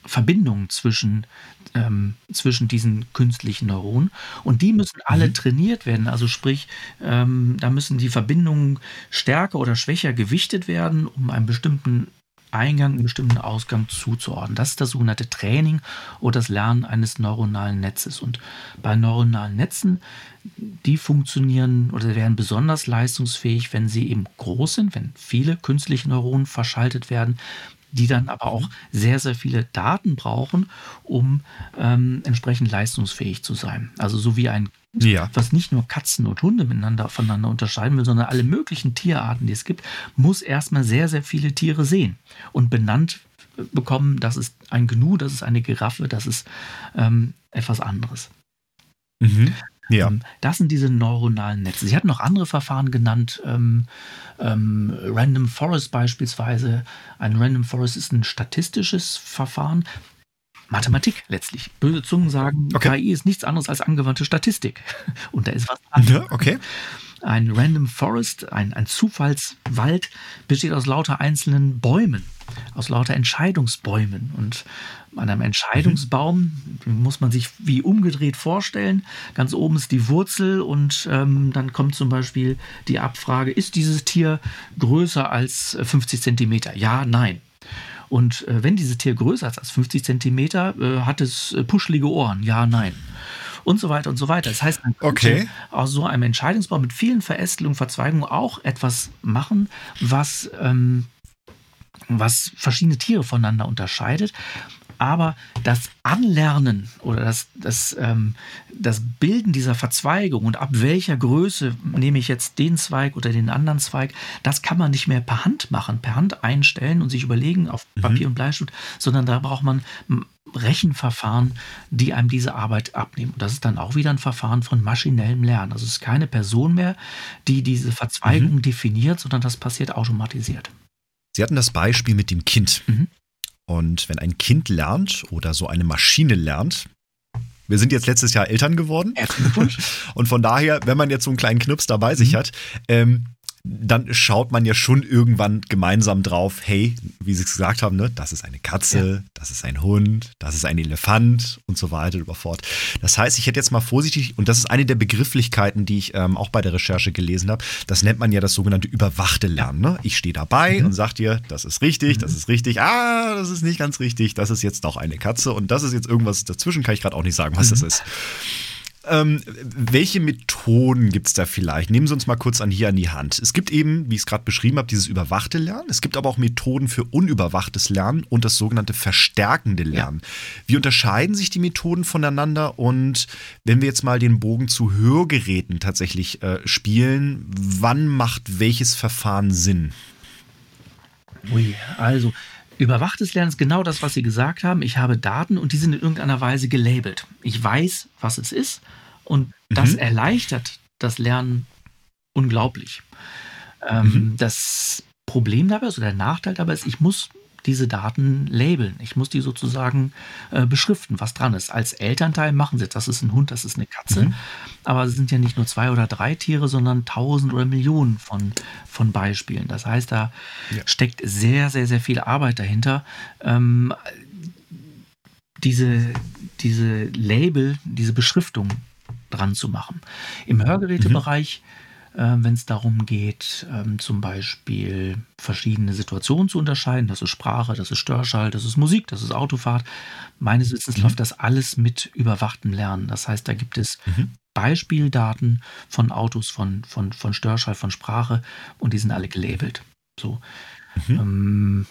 Verbindungen zwischen, ähm, zwischen diesen künstlichen Neuronen. Und die müssen alle mhm. trainiert werden. Also sprich, ähm, da müssen die Verbindungen stärker oder schwächer gewichtet werden, um einen bestimmten Eingang, einen bestimmten Ausgang zuzuordnen. Das ist das sogenannte Training oder das Lernen eines neuronalen Netzes. Und bei neuronalen Netzen, die funktionieren oder werden besonders leistungsfähig, wenn sie eben groß sind, wenn viele künstliche Neuronen verschaltet werden, die dann aber auch sehr, sehr viele Daten brauchen, um ähm, entsprechend leistungsfähig zu sein. Also so wie ein ja. was nicht nur Katzen und Hunde miteinander voneinander unterscheiden will, sondern alle möglichen Tierarten, die es gibt, muss erstmal sehr, sehr viele Tiere sehen und benannt bekommen, das ist ein Gnu, das ist eine Giraffe, das ist ähm, etwas anderes. Mhm. Ja. Ähm, das sind diese neuronalen Netze. Sie hatten noch andere Verfahren genannt, ähm, ähm, Random Forest beispielsweise. Ein Random Forest ist ein statistisches Verfahren. Mathematik letztlich. Böse Zungen sagen, okay. KI ist nichts anderes als angewandte Statistik. Und da ist was dran. Ja, okay. Ein Random Forest, ein, ein Zufallswald, besteht aus lauter einzelnen Bäumen, aus lauter Entscheidungsbäumen. Und an einem Entscheidungsbaum mhm. muss man sich wie umgedreht vorstellen. Ganz oben ist die Wurzel und ähm, dann kommt zum Beispiel die Abfrage, ist dieses Tier größer als 50 Zentimeter? Ja, nein. Und äh, wenn dieses Tier größer ist als 50 Zentimeter, äh, hat es äh, puschelige Ohren. Ja, nein. Und so weiter und so weiter. Das heißt, man könnte okay. aus so einem Entscheidungsbaum mit vielen Verästelungen, Verzweigungen auch etwas machen, was, ähm, was verschiedene Tiere voneinander unterscheidet. Aber das Anlernen oder das, das, ähm, das Bilden dieser Verzweigung und ab welcher Größe nehme ich jetzt den Zweig oder den anderen Zweig, das kann man nicht mehr per Hand machen, per Hand einstellen und sich überlegen auf mhm. Papier und Bleistift, sondern da braucht man Rechenverfahren, die einem diese Arbeit abnehmen. Und das ist dann auch wieder ein Verfahren von maschinellem Lernen. Also es ist keine Person mehr, die diese Verzweigung mhm. definiert, sondern das passiert automatisiert. Sie hatten das Beispiel mit dem Kind. Mhm. Und wenn ein Kind lernt oder so eine Maschine lernt, wir sind jetzt letztes Jahr Eltern geworden. Und von daher, wenn man jetzt so einen kleinen Knips dabei sich mhm. hat, ähm, dann schaut man ja schon irgendwann gemeinsam drauf, hey, wie Sie es gesagt haben, ne, das ist eine Katze, ja. das ist ein Hund, das ist ein Elefant und so weiter und fort. Das heißt, ich hätte jetzt mal vorsichtig, und das ist eine der Begrifflichkeiten, die ich ähm, auch bei der Recherche gelesen habe, das nennt man ja das sogenannte überwachte Lernen. Ne? Ich stehe dabei mhm. und sage dir, das ist richtig, das mhm. ist richtig, ah, das ist nicht ganz richtig, das ist jetzt doch eine Katze und das ist jetzt irgendwas dazwischen, kann ich gerade auch nicht sagen, was mhm. das ist. Ähm, welche Methoden gibt es da vielleicht? Nehmen Sie uns mal kurz an hier an die Hand. Es gibt eben, wie ich es gerade beschrieben habe, dieses überwachte Lernen. Es gibt aber auch Methoden für unüberwachtes Lernen und das sogenannte verstärkende Lernen. Ja. Wie unterscheiden sich die Methoden voneinander? Und wenn wir jetzt mal den Bogen zu Hörgeräten tatsächlich äh, spielen, wann macht welches Verfahren Sinn? Ui, also Überwachtes Lernen ist genau das, was Sie gesagt haben. Ich habe Daten und die sind in irgendeiner Weise gelabelt. Ich weiß, was es ist und das mhm. erleichtert das Lernen unglaublich. Ähm, mhm. Das Problem dabei, also der Nachteil dabei ist, ich muss diese Daten labeln. Ich muss die sozusagen äh, beschriften, was dran ist. Als Elternteil machen sie das. Das ist ein Hund, das ist eine Katze. Mhm. Aber es sind ja nicht nur zwei oder drei Tiere, sondern tausend oder Millionen von, von Beispielen. Das heißt, da ja. steckt sehr, sehr, sehr viel Arbeit dahinter. Ähm, diese, diese Label, diese Beschriftung dran zu machen. Im Hörgerätebereich mhm äh, wenn es darum geht, ähm, zum Beispiel verschiedene Situationen zu unterscheiden. Das ist Sprache, das ist Störschall, das ist Musik, das ist Autofahrt. Meines Wissens mhm. läuft das alles mit überwachtem Lernen. Das heißt, da gibt es mhm. Beispieldaten von Autos, von, von, von Störschall, von Sprache und die sind alle gelabelt. So. Mhm. Ähm,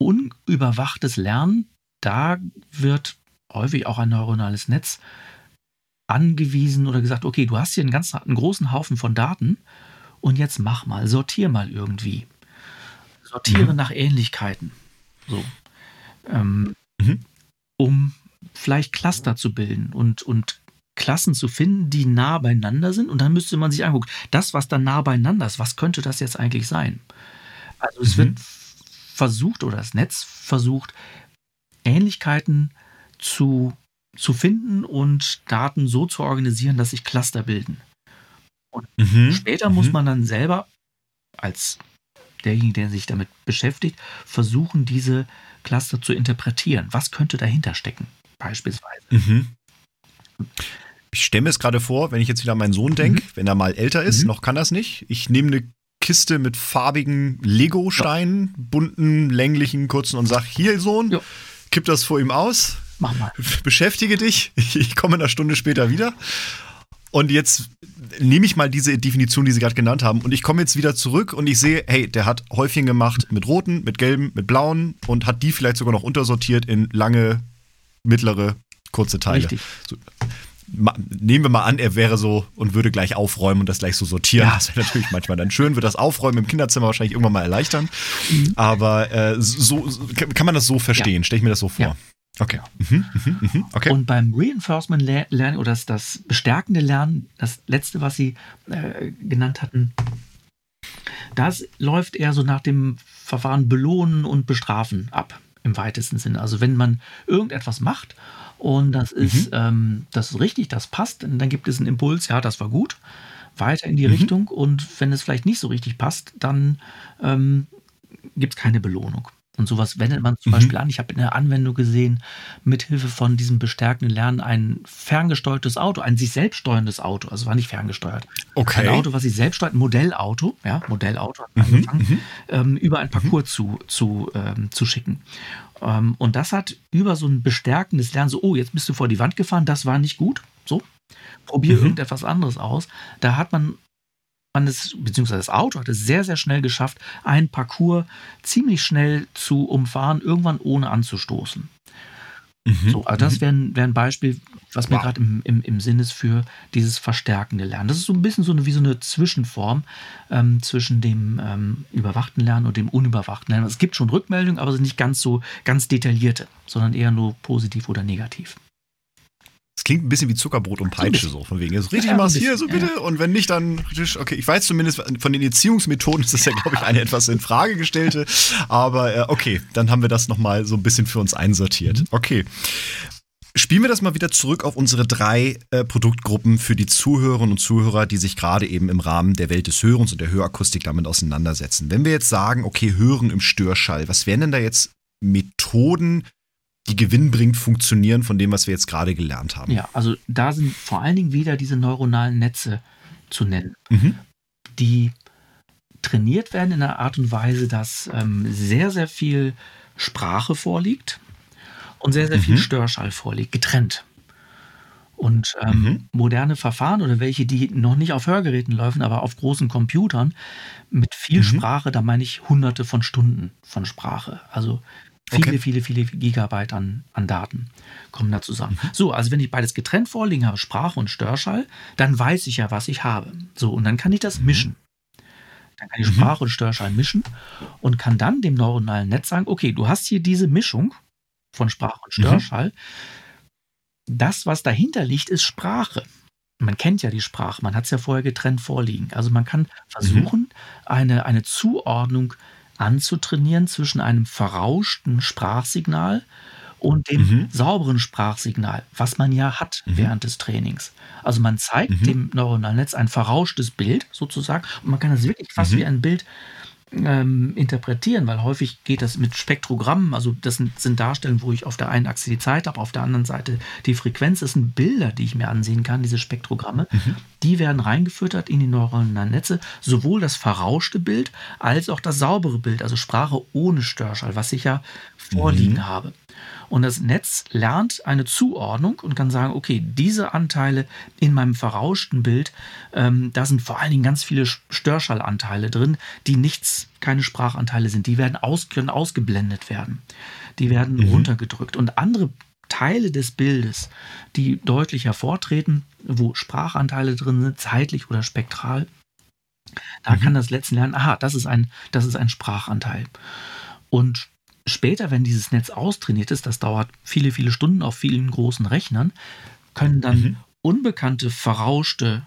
unüberwachtes Lernen, da wird häufig auch ein neuronales Netz angewiesen oder gesagt, okay, du hast hier einen ganz einen großen Haufen von Daten und jetzt mach mal, sortier mal irgendwie. Sortiere mhm. nach Ähnlichkeiten. So. Ähm, mhm. Um vielleicht Cluster zu bilden und, und Klassen zu finden, die nah beieinander sind. Und dann müsste man sich angucken, das, was dann nah beieinander ist, was könnte das jetzt eigentlich sein? Also es mhm. wird versucht oder das Netz versucht, Ähnlichkeiten zu zu finden und Daten so zu organisieren, dass sich Cluster bilden. Und mhm. später mhm. muss man dann selber als derjenige, der sich damit beschäftigt, versuchen, diese Cluster zu interpretieren. Was könnte dahinter stecken, beispielsweise? Mhm. Ich stelle mir es gerade vor, wenn ich jetzt wieder an meinen Sohn denke, mhm. wenn er mal älter ist, mhm. noch kann das nicht. Ich nehme eine Kiste mit farbigen Lego-Steinen, ja. bunten, länglichen, kurzen und sage, hier Sohn, ja. kipp das vor ihm aus, Mach mal. Beschäftige dich. Ich komme eine Stunde später wieder. Und jetzt nehme ich mal diese Definition, die Sie gerade genannt haben, und ich komme jetzt wieder zurück und ich sehe, hey, der hat Häufchen gemacht mit roten, mit gelben, mit blauen und hat die vielleicht sogar noch untersortiert in lange, mittlere, kurze Teile. Richtig. So, nehmen wir mal an, er wäre so und würde gleich aufräumen und das gleich so sortieren. Ja. Das wäre natürlich manchmal dann schön, wird das Aufräumen im Kinderzimmer wahrscheinlich irgendwann mal erleichtern. Mhm. Aber äh, so, kann man das so verstehen? Ja. Stelle ich mir das so vor. Ja. Okay. Mhm, mhm, mhm, okay. Und beim Reinforcement Lernen oder das, das bestärkende Lernen, das letzte, was Sie äh, genannt hatten, das läuft eher so nach dem Verfahren belohnen und bestrafen ab, im weitesten Sinne. Also wenn man irgendetwas macht und das ist, mhm. ähm, das ist richtig, das passt, dann gibt es einen Impuls, ja, das war gut, weiter in die mhm. Richtung. Und wenn es vielleicht nicht so richtig passt, dann ähm, gibt es keine Belohnung. Und sowas wendet man zum mhm. Beispiel an. Ich habe in der Anwendung gesehen, mithilfe von diesem bestärkenden Lernen ein ferngesteuertes Auto, ein sich selbst steuerndes Auto, also war nicht ferngesteuert. Okay. Ein Auto, was sich selbst steuert, ein Modellauto, ja, Modellauto hat mhm. angefangen, mhm. ähm, über ein Parcours mhm. zu, zu, ähm, zu schicken. Ähm, und das hat über so ein bestärkendes Lernen, so, oh, jetzt bist du vor die Wand gefahren, das war nicht gut, so, probier mhm. irgendetwas anderes aus. Da hat man man es, beziehungsweise das Auto hat es sehr, sehr schnell geschafft, einen Parcours ziemlich schnell zu umfahren, irgendwann ohne anzustoßen. Mhm. So, also das mhm. wäre wär ein Beispiel, was mir wow. gerade im, im, im Sinn ist für dieses verstärkende Lernen. Das ist so ein bisschen so eine, wie so eine Zwischenform ähm, zwischen dem ähm, überwachten Lernen und dem unüberwachten Lernen. Es gibt schon Rückmeldungen, aber sind nicht ganz so ganz detaillierte, sondern eher nur positiv oder negativ. Klingt ein bisschen wie Zuckerbrot und Peitsche, so von wegen. Ist richtig, ja, machst hier, so bitte. Ja. Und wenn nicht, dann okay. Ich weiß zumindest, von den Erziehungsmethoden ist das ja, glaube ich, eine etwas in Frage gestellte. Aber äh, okay, dann haben wir das nochmal so ein bisschen für uns einsortiert. Mhm. Okay. Spielen wir das mal wieder zurück auf unsere drei äh, Produktgruppen für die Zuhörerinnen und Zuhörer, die sich gerade eben im Rahmen der Welt des Hörens und der Hörakustik damit auseinandersetzen. Wenn wir jetzt sagen, okay, Hören im Störschall, was wären denn da jetzt Methoden, die gewinnbringend funktionieren von dem, was wir jetzt gerade gelernt haben. Ja, also da sind vor allen Dingen wieder diese neuronalen Netze zu nennen, mhm. die trainiert werden in einer Art und Weise, dass ähm, sehr, sehr viel Sprache vorliegt und sehr, sehr mhm. viel Störschall vorliegt, getrennt. Und ähm, mhm. moderne Verfahren oder welche, die noch nicht auf Hörgeräten laufen, aber auf großen Computern mit viel mhm. Sprache, da meine ich hunderte von Stunden von Sprache. Also Viele, okay. viele, viele Gigabyte an, an Daten kommen da zusammen. Mhm. So, also wenn ich beides getrennt vorliegen habe, Sprache und Störschall, dann weiß ich ja, was ich habe. So, und dann kann ich das mhm. mischen. Dann kann ich mhm. Sprache und Störschall mischen und kann dann dem neuronalen Netz sagen, okay, du hast hier diese Mischung von Sprache und. Störschall. Das, was dahinter liegt, ist Sprache. Man kennt ja die Sprache, man hat es ja vorher getrennt vorliegen. Also man kann versuchen, eine, eine Zuordnung zu anzutrainieren zwischen einem verrauschten Sprachsignal und dem mhm. sauberen Sprachsignal, was man ja hat mhm. während des Trainings. Also man zeigt mhm. dem neuronalen Netz ein verrauschtes Bild sozusagen und man kann das wirklich fast mhm. wie ein Bild ähm, interpretieren, weil häufig geht das mit Spektrogrammen, also das sind, sind, Darstellungen, wo ich auf der einen Achse die Zeit habe, auf der anderen Seite die Frequenz. Das sind Bilder, die ich mir ansehen kann, diese Spektrogramme. Mhm. Die werden reingefüttert in die neuronalen Netze, sowohl das verrauschte Bild als auch das saubere Bild, also Sprache ohne Störschall, was ich ja vorliegen mhm. habe. Und das Netz lernt eine Zuordnung und kann sagen, okay, diese Anteile in meinem verrauschten Bild, ähm, da sind vor allen Dingen ganz viele Störschallanteile drin, die nichts, keine Sprachanteile sind. Die werden aus, können ausgeblendet werden. Die werden mhm. runtergedrückt. Und andere Teile des Bildes, die deutlich hervortreten, wo Sprachanteile drin sind, zeitlich oder spektral, da mhm. kann das letzte lernen, aha, das ist ein, das ist ein Sprachanteil. Und Später, wenn dieses Netz austrainiert ist, das dauert viele, viele Stunden auf vielen großen Rechnern, können dann mhm. unbekannte, verrauschte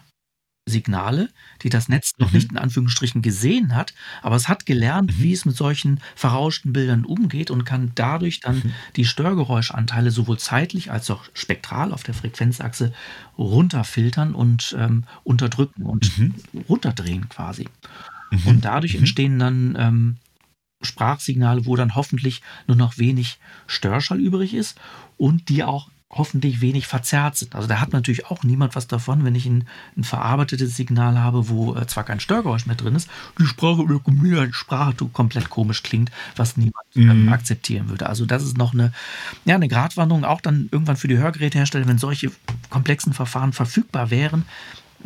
Signale, die das Netz noch mhm. nicht in Anführungsstrichen gesehen hat, aber es hat gelernt, mhm. wie es mit solchen verrauschten Bildern umgeht und kann dadurch dann mhm. die Störgeräuschanteile sowohl zeitlich als auch spektral auf der Frequenzachse runterfiltern und ähm, unterdrücken und mhm. runterdrehen quasi. Mhm. Und dadurch entstehen dann ähm, Sprachsignale, wo dann hoffentlich nur noch wenig Störschall übrig ist und die auch hoffentlich wenig verzerrt sind. Also da hat natürlich auch niemand was davon, wenn ich ein, ein verarbeitetes Signal habe, wo äh, zwar kein Störgeräusch mehr drin ist, die Sprache, die Sprache komplett komisch klingt, was niemand ähm, mhm. akzeptieren würde. Also das ist noch eine, ja, eine Gratwanderung, auch dann irgendwann für die Hörgerätehersteller, wenn solche komplexen Verfahren verfügbar wären,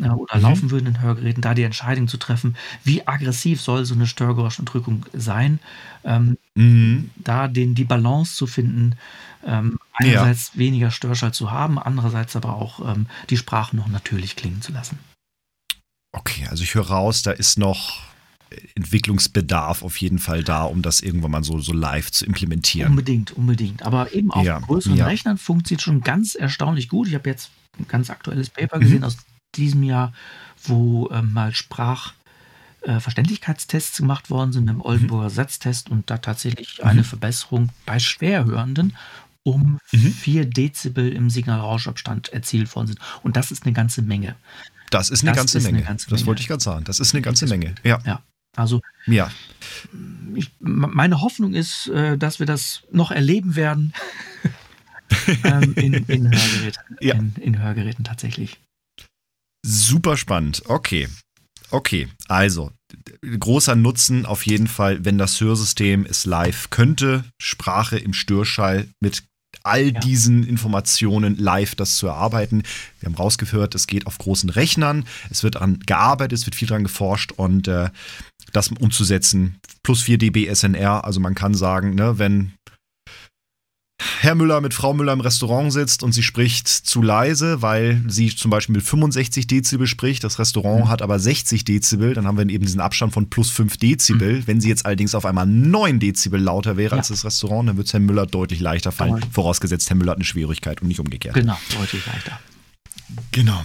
äh, oder mhm. laufen würden in Hörgeräten, da die Entscheidung zu treffen, wie aggressiv soll so eine Störgeräuschunterdrückung sein, ähm, mhm. da den, die Balance zu finden, ähm, einerseits ja. weniger Störschall zu haben, andererseits aber auch ähm, die Sprache noch natürlich klingen zu lassen. Okay, also ich höre raus, da ist noch Entwicklungsbedarf auf jeden Fall da, um das irgendwann mal so, so live zu implementieren. Unbedingt, unbedingt. Aber eben auf ja, größeren ja. Rechnern funktioniert schon ganz erstaunlich gut. Ich habe jetzt ein ganz aktuelles Paper gesehen mhm. aus diesem Jahr, wo äh, mal Sprachverständlichkeitstests äh, gemacht worden sind im Oldenburger mhm. Setztest und da tatsächlich mhm. eine Verbesserung bei Schwerhörenden um mhm. 4 Dezibel im Signalrauschabstand erzielt worden sind. Und das ist eine ganze Menge. Das ist eine, das ganze, ist Menge. eine ganze Menge. Das wollte ich gerade sagen. Das ist eine ganze Menge. Ja. ja. Also, ja. Ich, meine Hoffnung ist, äh, dass wir das noch erleben werden ähm, in, in, Hörgeräten, ja. in, in Hörgeräten tatsächlich. Super spannend. Okay. Okay, also großer Nutzen auf jeden Fall, wenn das Hörsystem es live könnte, Sprache im Störschall mit all ja. diesen Informationen live das zu erarbeiten. Wir haben rausgehört, es geht auf großen Rechnern, es wird an gearbeitet, es wird viel dran geforscht und äh, das umzusetzen. Plus 4 dB SNR, also man kann sagen, ne, wenn Herr Müller mit Frau Müller im Restaurant sitzt und sie spricht zu leise, weil sie zum Beispiel mit 65 Dezibel spricht, das Restaurant mhm. hat aber 60 Dezibel, dann haben wir eben diesen Abstand von plus 5 Dezibel. Mhm. Wenn sie jetzt allerdings auf einmal 9 Dezibel lauter wäre ja. als das Restaurant, dann wird es Herrn Müller deutlich leichter fallen, genau. vorausgesetzt Herr Müller hat eine Schwierigkeit und nicht umgekehrt. Genau, deutlich leichter. Genau.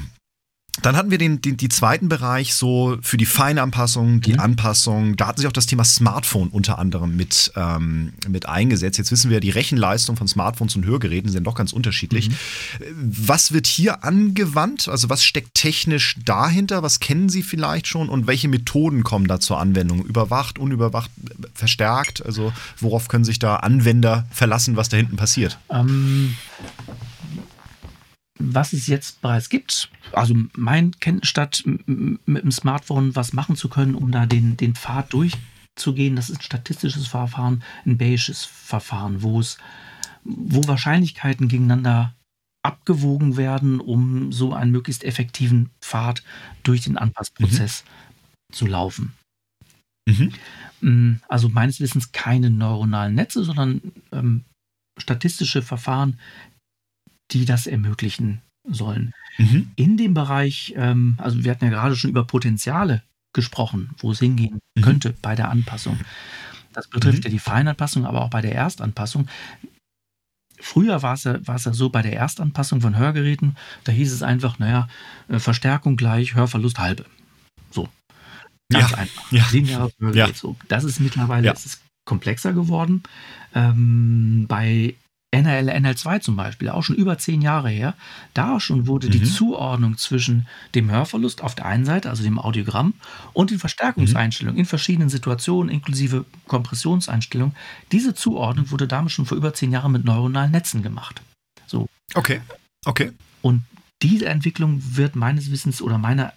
Dann hatten wir den, den, die zweiten Bereich so für die Feinanpassung, die mhm. Anpassung. Da hatten sie auch das Thema Smartphone unter anderem mit, ähm, mit eingesetzt. Jetzt wissen wir, die Rechenleistung von Smartphones und Hörgeräten sind doch ganz unterschiedlich. Mhm. Was wird hier angewandt? Also was steckt technisch dahinter? Was kennen Sie vielleicht schon? Und welche Methoden kommen da zur Anwendung? Überwacht, unüberwacht, verstärkt? Also worauf können sich da Anwender verlassen, was da hinten passiert? Ähm, was es jetzt bereits gibt, also mein Kenntnisstand mit dem Smartphone was machen zu können, um da den, den Pfad durchzugehen, das ist ein statistisches Verfahren, ein Bayesches Verfahren, wo es, wo Wahrscheinlichkeiten gegeneinander abgewogen werden, um so einen möglichst effektiven Pfad durch den Anpassprozess mhm. zu laufen. Mhm. Mm, also meines Wissens keine neuronalen Netze, sondern ähm, statistische Verfahren, die das ermöglichen sollen. Mhm. In dem Bereich, ähm, also wir hatten ja gerade schon über Potenziale gesprochen, wo es hingehen mhm. könnte bei der Anpassung. Das betrifft mhm. ja die Feinanpassung, aber auch bei der Erstanpassung. Früher war es, ja, war es ja so bei der Erstanpassung von Hörgeräten, da hieß es einfach, naja, äh, Verstärkung gleich, Hörverlust halbe. So. Ganz ja. einfach. Ja. Lineares Hörgerät. Ja. So. Das ist mittlerweile ja. ist komplexer geworden. Ähm, bei NRL, NL2 zum Beispiel, auch schon über zehn Jahre her, da schon wurde mhm. die Zuordnung zwischen dem Hörverlust auf der einen Seite, also dem Audiogramm, und den Verstärkungseinstellungen mhm. in verschiedenen Situationen, inklusive Kompressionseinstellungen, diese Zuordnung wurde damit schon vor über zehn Jahren mit neuronalen Netzen gemacht. So. Okay, okay. Und diese Entwicklung wird meines Wissens oder meiner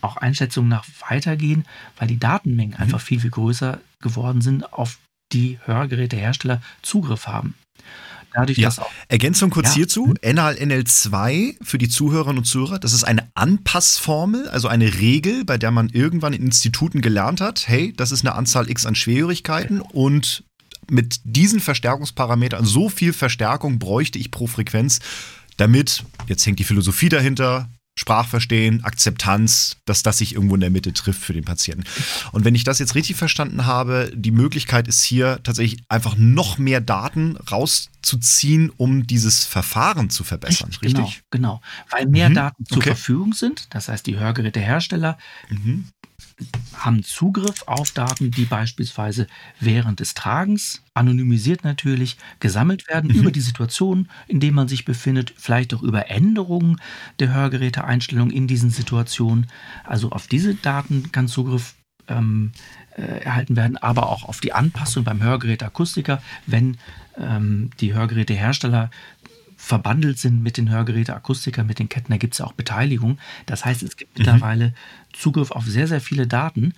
auch Einschätzung nach weitergehen, weil die Datenmengen mhm. einfach viel, viel größer geworden sind, auf die Hörgerätehersteller Zugriff haben. Dadurch, ja. auch, Ergänzung kurz ja. hierzu. NAL NL2 für die Zuhörerinnen und Zuhörer, das ist eine Anpassformel, also eine Regel, bei der man irgendwann in Instituten gelernt hat, hey, das ist eine Anzahl X an Schwierigkeiten genau. und mit diesen Verstärkungsparametern, so viel Verstärkung bräuchte ich pro Frequenz, damit, jetzt hängt die Philosophie dahinter, Sprachverstehen, Akzeptanz, dass das sich irgendwo in der Mitte trifft für den Patienten. Und wenn ich das jetzt richtig verstanden habe, die Möglichkeit ist hier tatsächlich einfach noch mehr Daten rauszuziehen, um dieses Verfahren zu verbessern. Richtig? Genau, genau. Weil mehr mhm. Daten zur okay. Verfügung sind. Das heißt, die Hörgerätehersteller mhm haben Zugriff auf Daten, die beispielsweise während des Tragens, anonymisiert natürlich, gesammelt werden mhm. über die Situation, in der man sich befindet, vielleicht auch über Änderungen der Hörgeräteeinstellung in diesen Situationen. Also auf diese Daten kann Zugriff ähm, äh, erhalten werden, aber auch auf die Anpassung beim Hörgeräteakustiker, wenn ähm, die Hörgerätehersteller verbandelt sind mit den Hörgeräteakustikern, mit den Ketten, da gibt es ja auch Beteiligung. Das heißt, es gibt mhm. mittlerweile Zugriff auf sehr, sehr viele Daten,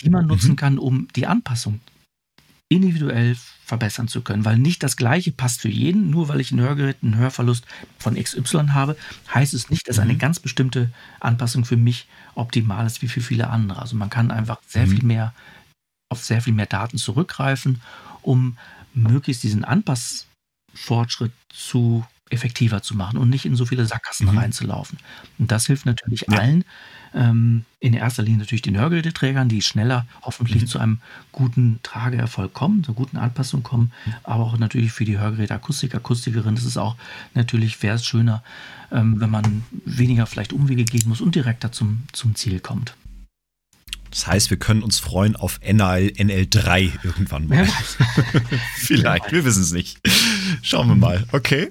die man nutzen mhm. kann, um die Anpassung individuell verbessern zu können, weil nicht das gleiche passt für jeden. Nur weil ich ein Hörgerät einen Hörverlust von XY habe, heißt es nicht, dass eine mhm. ganz bestimmte Anpassung für mich optimal ist wie für viele andere. Also man kann einfach sehr mhm. viel mehr auf sehr viel mehr Daten zurückgreifen, um möglichst diesen Anpass Fortschritt zu effektiver zu machen und nicht in so viele Sackgassen mhm. reinzulaufen. Und das hilft natürlich ja. allen, ähm, in erster Linie natürlich den Hörgeräteträgern, die schneller hoffentlich mhm. zu einem guten Trageerfolg kommen, zur guten Anpassung kommen, mhm. aber auch natürlich für die Hörgeräteakustiker, Akustikerin. Das ist auch natürlich, wäre es schöner, ähm, wenn man weniger vielleicht Umwege gehen muss und direkter zum, zum Ziel kommt. Das heißt, wir können uns freuen auf NL, NL3 irgendwann mal. Vielleicht, wir wissen es nicht. Schauen wir mal. Okay.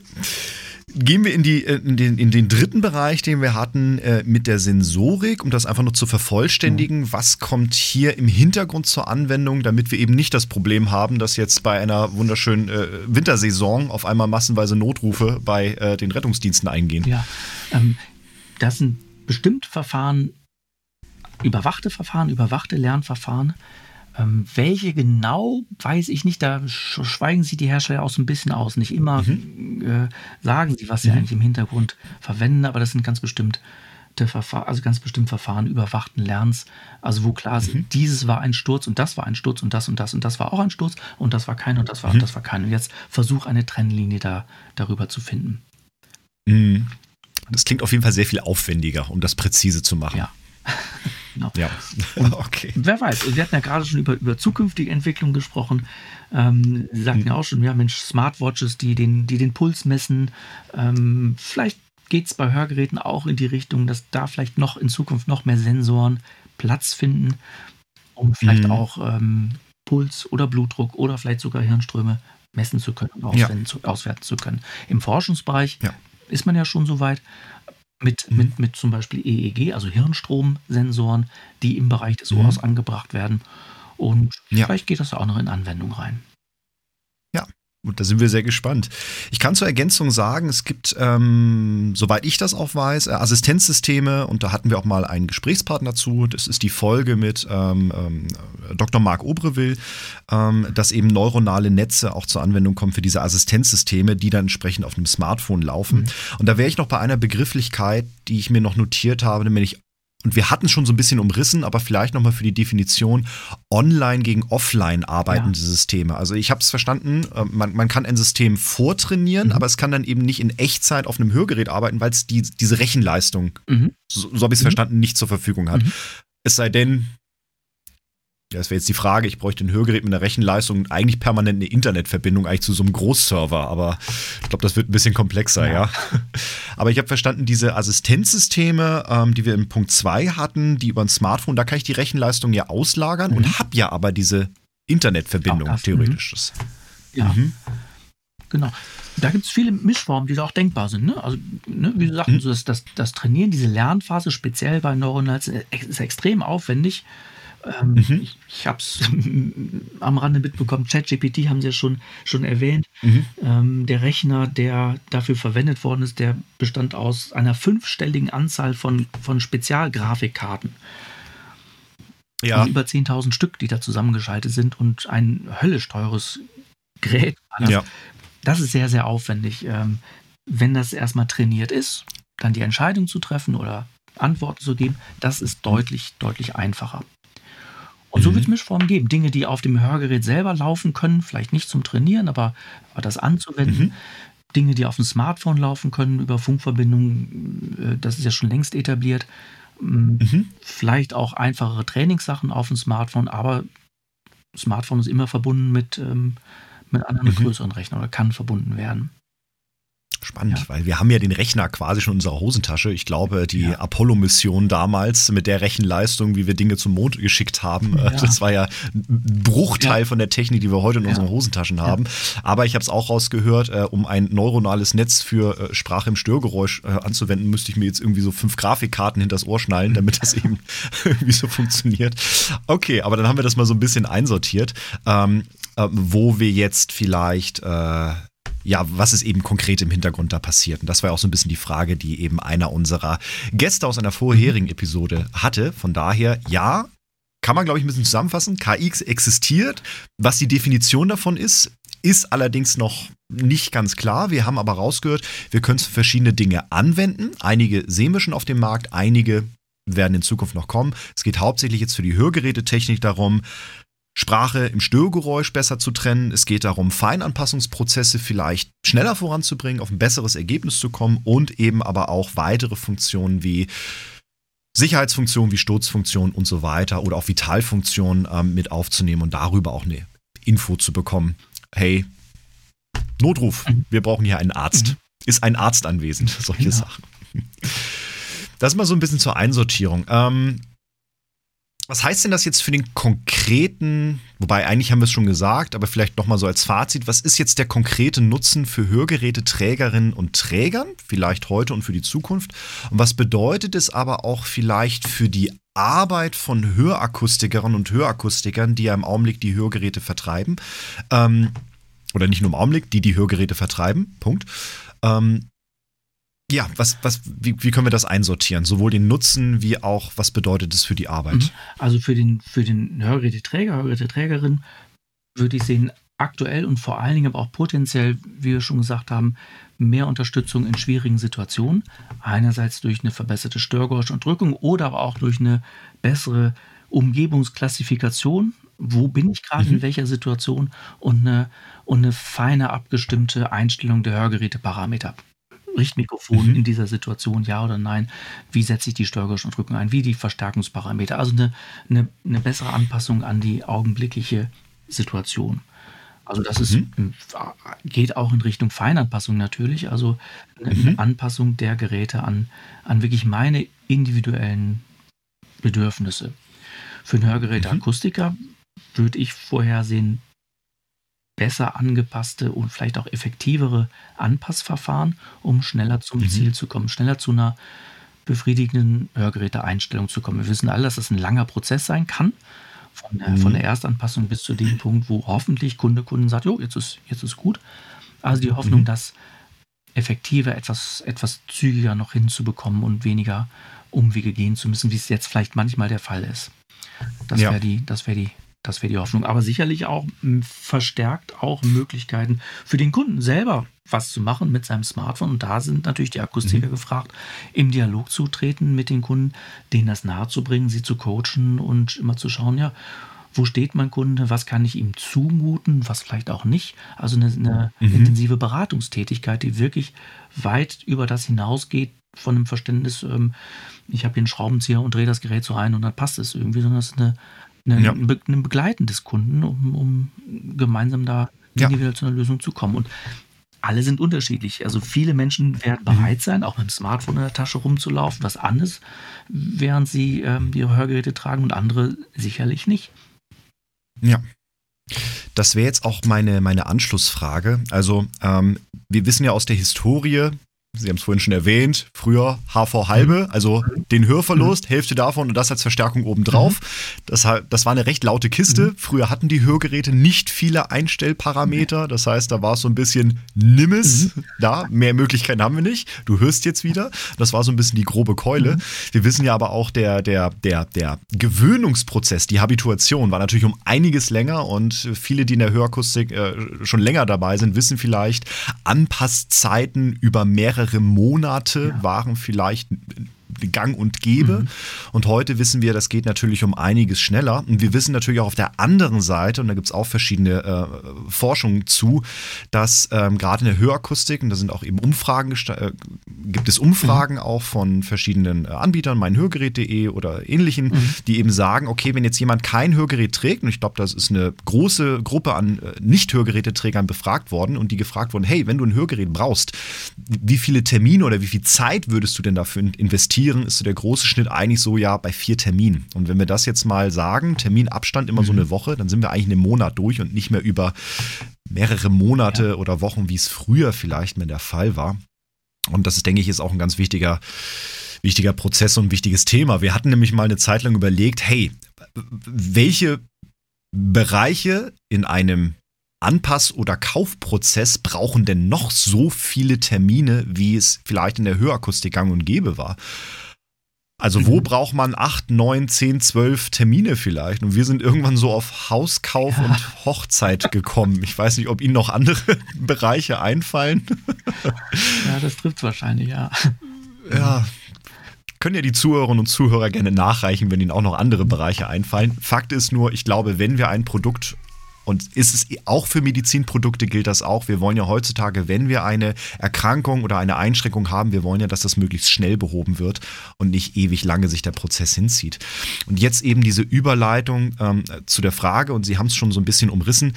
Gehen wir in, die, äh, in, den, in den dritten Bereich, den wir hatten, äh, mit der Sensorik, um das einfach nur zu vervollständigen. Mhm. Was kommt hier im Hintergrund zur Anwendung, damit wir eben nicht das Problem haben, dass jetzt bei einer wunderschönen äh, Wintersaison auf einmal massenweise Notrufe bei äh, den Rettungsdiensten eingehen? Ja, ähm, das sind bestimmt Verfahren, überwachte Verfahren, überwachte Lernverfahren, Ähm, welche genau, weiß ich nicht. Da schweigen sie die Hersteller auch so ein bisschen aus. Nicht immer mhm. äh, sagen sie, was sie mhm. eigentlich im Hintergrund verwenden, aber das sind ganz bestimmt Verfahren, also ganz bestimmt Verfahren überwachten Lernens, also wo klar ist, mhm. dieses war ein Sturz und das war ein Sturz und das und das und das war auch ein Sturz und das war kein und das war mhm. und das war kein. Und jetzt versuch eine Trennlinie da darüber zu finden. Mhm. Das klingt auf jeden Fall sehr viel aufwendiger, um das präzise zu machen. Ja. genau. Ja, okay. Wer weiß, wir hatten ja gerade schon über, über zukünftige Entwicklung gesprochen. Ähm, Sie sagten mhm. ja auch schon, ja Mensch, Smartwatches, die den, die den Puls messen. Ähm, vielleicht geht es bei Hörgeräten auch in die Richtung, dass da vielleicht noch in Zukunft noch mehr Sensoren Platz finden, um vielleicht mhm. auch ähm, Puls oder Blutdruck oder vielleicht sogar Hirnströme messen zu können und auswerten, ja. zu, auswerten zu können. Im Forschungsbereich ja. ist man ja schon so weit mit, mhm. mit, mit zum Beispiel EEG, also Hirnstromsensoren, die im Bereich des Ohrs mhm. angebracht werden. Und ja. vielleicht geht das auch noch in Anwendung rein. Und da sind wir sehr gespannt. Ich kann zur Ergänzung sagen, es gibt, ähm, soweit ich das auch weiß, äh, Assistenzsysteme und da hatten wir auch mal einen Gesprächspartner zu. Das ist die Folge mit ähm, ähm, Dr. Marc Obreville, ähm, dass eben neuronale Netze auch zur Anwendung kommen für diese Assistenzsysteme, die dann entsprechend auf einem Smartphone laufen. Mhm. Und da wäre ich noch bei einer Begrifflichkeit, die ich mir noch notiert habe, nämlich und wir hatten es schon so ein bisschen umrissen, aber vielleicht nochmal für die Definition, online gegen offline arbeitende ja. Systeme. Also ich habe es verstanden, äh, man, man, kann ein System vortrainieren, mhm. aber es kann dann eben nicht in Echtzeit auf einem Hörgerät arbeiten, weil es die, diese Rechenleistung, mhm. so, so habe ich es mhm. verstanden, nicht zur Verfügung hat. Mhm. Es sei denn, das wäre jetzt die Frage. Ich bräuchte ein Hörgerät mit einer Rechenleistung und eigentlich permanent eine Internetverbindung, eigentlich zu so einem Großserver. Aber ich glaube, das wird ein bisschen komplexer, ja. ja. Aber ich habe verstanden, diese Assistenzsysteme, ähm, die wir im Punkt 2 hatten, die über ein Smartphone, da kann ich die Rechenleistung ja auslagern mhm. und habe ja aber diese Internetverbindung theoretisch. Mhm. Ja. Mhm. Genau. Da gibt es viele Mischformen, die da auch denkbar sind. Ne? Also, ne, wie du sagten, mhm. so das, das, das Trainieren, diese Lernphase, speziell bei Neuronalen, ist extrem aufwendig. Ähm, mhm. Ich, ich habe es am Rande mitbekommen. ChatGPT haben Sie ja schon, schon erwähnt. Mhm. Ähm, der Rechner, der dafür verwendet worden ist, der bestand aus einer fünfstelligen Anzahl von, von Spezialgrafikkarten. Ja. Also über 10.000 Stück, die da zusammengeschaltet sind und ein höllisch teures Gerät. Das, ja. das ist sehr, sehr aufwendig. Ähm, wenn das erstmal trainiert ist, dann die Entscheidung zu treffen oder Antworten zu geben, das ist deutlich, deutlich einfacher. Und so wird es mhm. Mischformen geben. Dinge, die auf dem Hörgerät selber laufen können, vielleicht nicht zum Trainieren, aber, aber das anzuwenden. Mhm. Dinge, die auf dem Smartphone laufen können, über Funkverbindungen, äh, das ist ja schon längst etabliert. Mm, mhm. Vielleicht auch einfachere Trainingssachen auf dem Smartphone, aber Smartphone ist immer verbunden mit, ähm, mit anderen mhm. größeren Rechnern oder kann verbunden werden. Spannend, ja. weil wir haben ja den Rechner quasi schon in unserer Hosentasche. Ich glaube, die ja. Apollo-Mission damals mit der Rechenleistung, wie wir Dinge zum Mond geschickt haben, äh, ja. das war ja ein Bruchteil von der Technik, die wir heute in unseren Hosentaschen haben. Aber ich habe es auch rausgehört, äh, um ein neuronales Netz für äh, Sprache im Störgeräusch äh, anzuwenden, müsste ich mir jetzt irgendwie so fünf Grafikkarten hinters Ohr schnallen, damit das eben irgendwie so funktioniert. Okay, aber dann haben wir das mal so ein bisschen einsortiert. Ähm, äh, wo wir jetzt vielleicht ja, was ist eben konkret im Hintergrund da passiert. Und das war ja auch so ein bisschen die Frage, die eben einer unserer Gäste aus einer vorherigen mhm. Episode hatte. Von daher, ja, kann man, glaube ich, ein bisschen zusammenfassen. KX existiert. Was die Definition davon ist, ist allerdings noch nicht ganz klar. Wir haben aber rausgehört, wir können es für verschiedene Dinge anwenden. Einige sehen wir schon auf dem Markt, einige werden in Zukunft noch kommen. Es geht hauptsächlich jetzt für die Hörgerätetechnik darum, Sprache im Störgeräusch besser zu trennen. Es geht darum, Feinanpassungsprozesse vielleicht schneller voranzubringen, auf ein besseres Ergebnis zu kommen und eben aber auch weitere Funktionen wie Sicherheitsfunktionen wie Sturzfunktionen und so weiter oder auch Vitalfunktionen ähm, mit aufzunehmen und darüber auch eine Info zu bekommen. Hey, Notruf, mhm. wir brauchen hier einen Arzt. Mhm. Ist ein Arzt anwesend? Solche ja. Sachen. Das mal so ein bisschen zur Einsortierung. Ähm, was heißt denn das jetzt für den konkreten, wobei eigentlich haben wir es schon gesagt, aber vielleicht nochmal so als Fazit, was ist jetzt der konkrete Nutzen für Hörgeräteträgerinnen und Trägern, vielleicht heute und für die Zukunft? Und was bedeutet es aber auch vielleicht für die Arbeit von Hörakustikerinnen und Hörakustikern, die ja im Augenblick die Hörgeräte vertreiben? Ähm, oder nicht nur im Augenblick, die die Hörgeräte vertreiben, Punkt. Ähm, ja, was, was, wie, wie können wir das einsortieren? Sowohl den Nutzen wie auch, was bedeutet es für die Arbeit? Mhm. Also für den, für den Hörgeräteträger, Hörgeräteträgerin würde ich sehen, aktuell und vor allen Dingen aber auch potenziell, wie wir schon gesagt haben, mehr Unterstützung in schwierigen Situationen. Einerseits durch eine verbesserte Störgeräuschunterdrückung oder aber auch durch eine bessere Umgebungsklassifikation. Wo bin ich gerade mhm. in welcher Situation und eine, und eine feine abgestimmte Einstellung der Hörgeräteparameter. Richtmikrofon mhm. in dieser Situation, ja oder nein? Wie setze ich die Steuergeräuschunterdrückung ein? Wie die Verstärkungsparameter? Also eine, eine, eine bessere Anpassung an die augenblickliche Situation. Also das ist, mhm. geht auch in Richtung Feinanpassung natürlich, also eine mhm. Anpassung der Geräte an, an wirklich meine individuellen Bedürfnisse. Für ein Hörgeräteakustiker mhm. würde ich vorhersehen, besser angepasste und vielleicht auch effektivere Anpassverfahren, um schneller zum mhm. Ziel zu kommen, schneller zu einer befriedigenden Hörgeräteeinstellung zu kommen. Wir wissen alle, dass das ein langer Prozess sein kann, von der, mhm. von der Erstanpassung bis zu dem Punkt, wo hoffentlich Kunde, Kunden sagt, jo, jetzt ist, jetzt ist gut. Also die Hoffnung, mhm. das effektiver, etwas, etwas zügiger noch hinzubekommen und weniger Umwege gehen zu müssen, wie es jetzt vielleicht manchmal der Fall ist. Das ja. wäre die, das wäre die das wäre die Hoffnung. Aber sicherlich auch verstärkt auch Möglichkeiten für den Kunden selber was zu machen mit seinem Smartphone. Und da sind natürlich die Akustiker mhm. gefragt, im Dialog zu treten mit den Kunden, denen das nahezubringen, sie zu coachen und immer zu schauen, ja, wo steht mein Kunde, was kann ich ihm zumuten, was vielleicht auch nicht. Also eine, eine mhm. intensive Beratungstätigkeit, die wirklich weit über das hinausgeht von dem Verständnis, ähm, ich habe hier einen Schraubenzieher und drehe das Gerät so rein und dann passt es irgendwie, sondern es ist eine, eine, ja. ein Begleiten des Kunden, um, um gemeinsam da individuell ja. zu einer Lösung zu kommen. Und alle sind unterschiedlich. Also viele Menschen werden bereit sein, auch mit dem Smartphone in der Tasche rumzulaufen, was anderes, während sie ähm, ihre Hörgeräte tragen und andere sicherlich nicht. Ja. Das wäre jetzt auch meine, meine Anschlussfrage. Also ähm, wir wissen ja aus der Historie, Sie haben es vorhin schon erwähnt, früher HV halbe, mhm. also den Hörverlust. Hälfte davon und das als Verstärkung obendrauf. Mhm. Das, das war eine recht laute Kiste. Mhm. Früher hatten die Hörgeräte nicht viele Einstellparameter. Das heißt, da war es so ein bisschen Nimmes da. Mehr Möglichkeiten haben wir nicht. Du hörst jetzt wieder. Das war so ein bisschen die grobe Keule. Wir wissen ja aber auch, der, der, der, der Gewöhnungsprozess, die Habituation war natürlich um einiges länger und viele, die in der Hörakustik äh, schon länger dabei sind, wissen vielleicht, Anpasszeiten über mehrere mehrere Monate ja. waren vielleicht gang und gäbe. Mhm. Und heute wissen wir, das geht natürlich um einiges schneller. Und wir wissen natürlich auch auf der anderen Seite, und da gibt es auch verschiedene äh, Forschungen zu, dass ähm, gerade in der Hörakustik, und da sind auch eben Umfragen, äh, gibt es Umfragen mhm. auch von verschiedenen äh, Anbietern, meinhörgerät.de oder ähnlichen, mhm. die eben sagen, okay, wenn jetzt jemand kein Hörgerät trägt, und ich glaube, das ist eine große Gruppe an äh, Nicht-Hörgeräteträgern befragt worden und die gefragt wurden, hey, wenn du ein Hörgerät brauchst, wie viele Termine oder wie viel Zeit würdest du denn dafür investieren? Investieren, ist so der große Schnitt eigentlich so ja bei vier Terminen. Und wenn wir das jetzt mal sagen, Terminabstand immer mhm. so eine Woche, dann sind wir eigentlich einen Monat durch und nicht mehr über mehrere Monate ja. oder Wochen, wie es früher vielleicht mehr der Fall war. Und das ist, denke ich, ist auch ein ganz wichtiger, wichtiger Prozess und ein wichtiges Thema. Wir hatten nämlich mal eine Zeit lang überlegt, hey, welche Bereiche in einem Anpass- oder Kaufprozess brauchen denn noch so viele Termine, wie es vielleicht in der Hörakustik gang und gäbe war? Also wo mhm. braucht man acht, neun, zehn, zwölf Termine vielleicht? Und wir sind irgendwann so auf Hauskauf ja. und Hochzeit gekommen. Ich weiß nicht, ob Ihnen noch andere Bereiche einfallen. ja, das trifft wahrscheinlich, ja. Ja, können ja die Zuhörerinnen und Zuhörer gerne nachreichen, wenn ihnen auch noch andere Bereiche einfallen. Fakt ist nur, ich glaube, wenn wir ein Produkt und ist es auch für Medizinprodukte gilt das auch. Wir wollen ja heutzutage, wenn wir eine Erkrankung oder eine Einschränkung haben, wir wollen ja, dass das möglichst schnell behoben wird und nicht ewig lange sich der Prozess hinzieht. Und jetzt eben diese Überleitung ähm, zu der Frage, und Sie haben es schon so ein bisschen umrissen,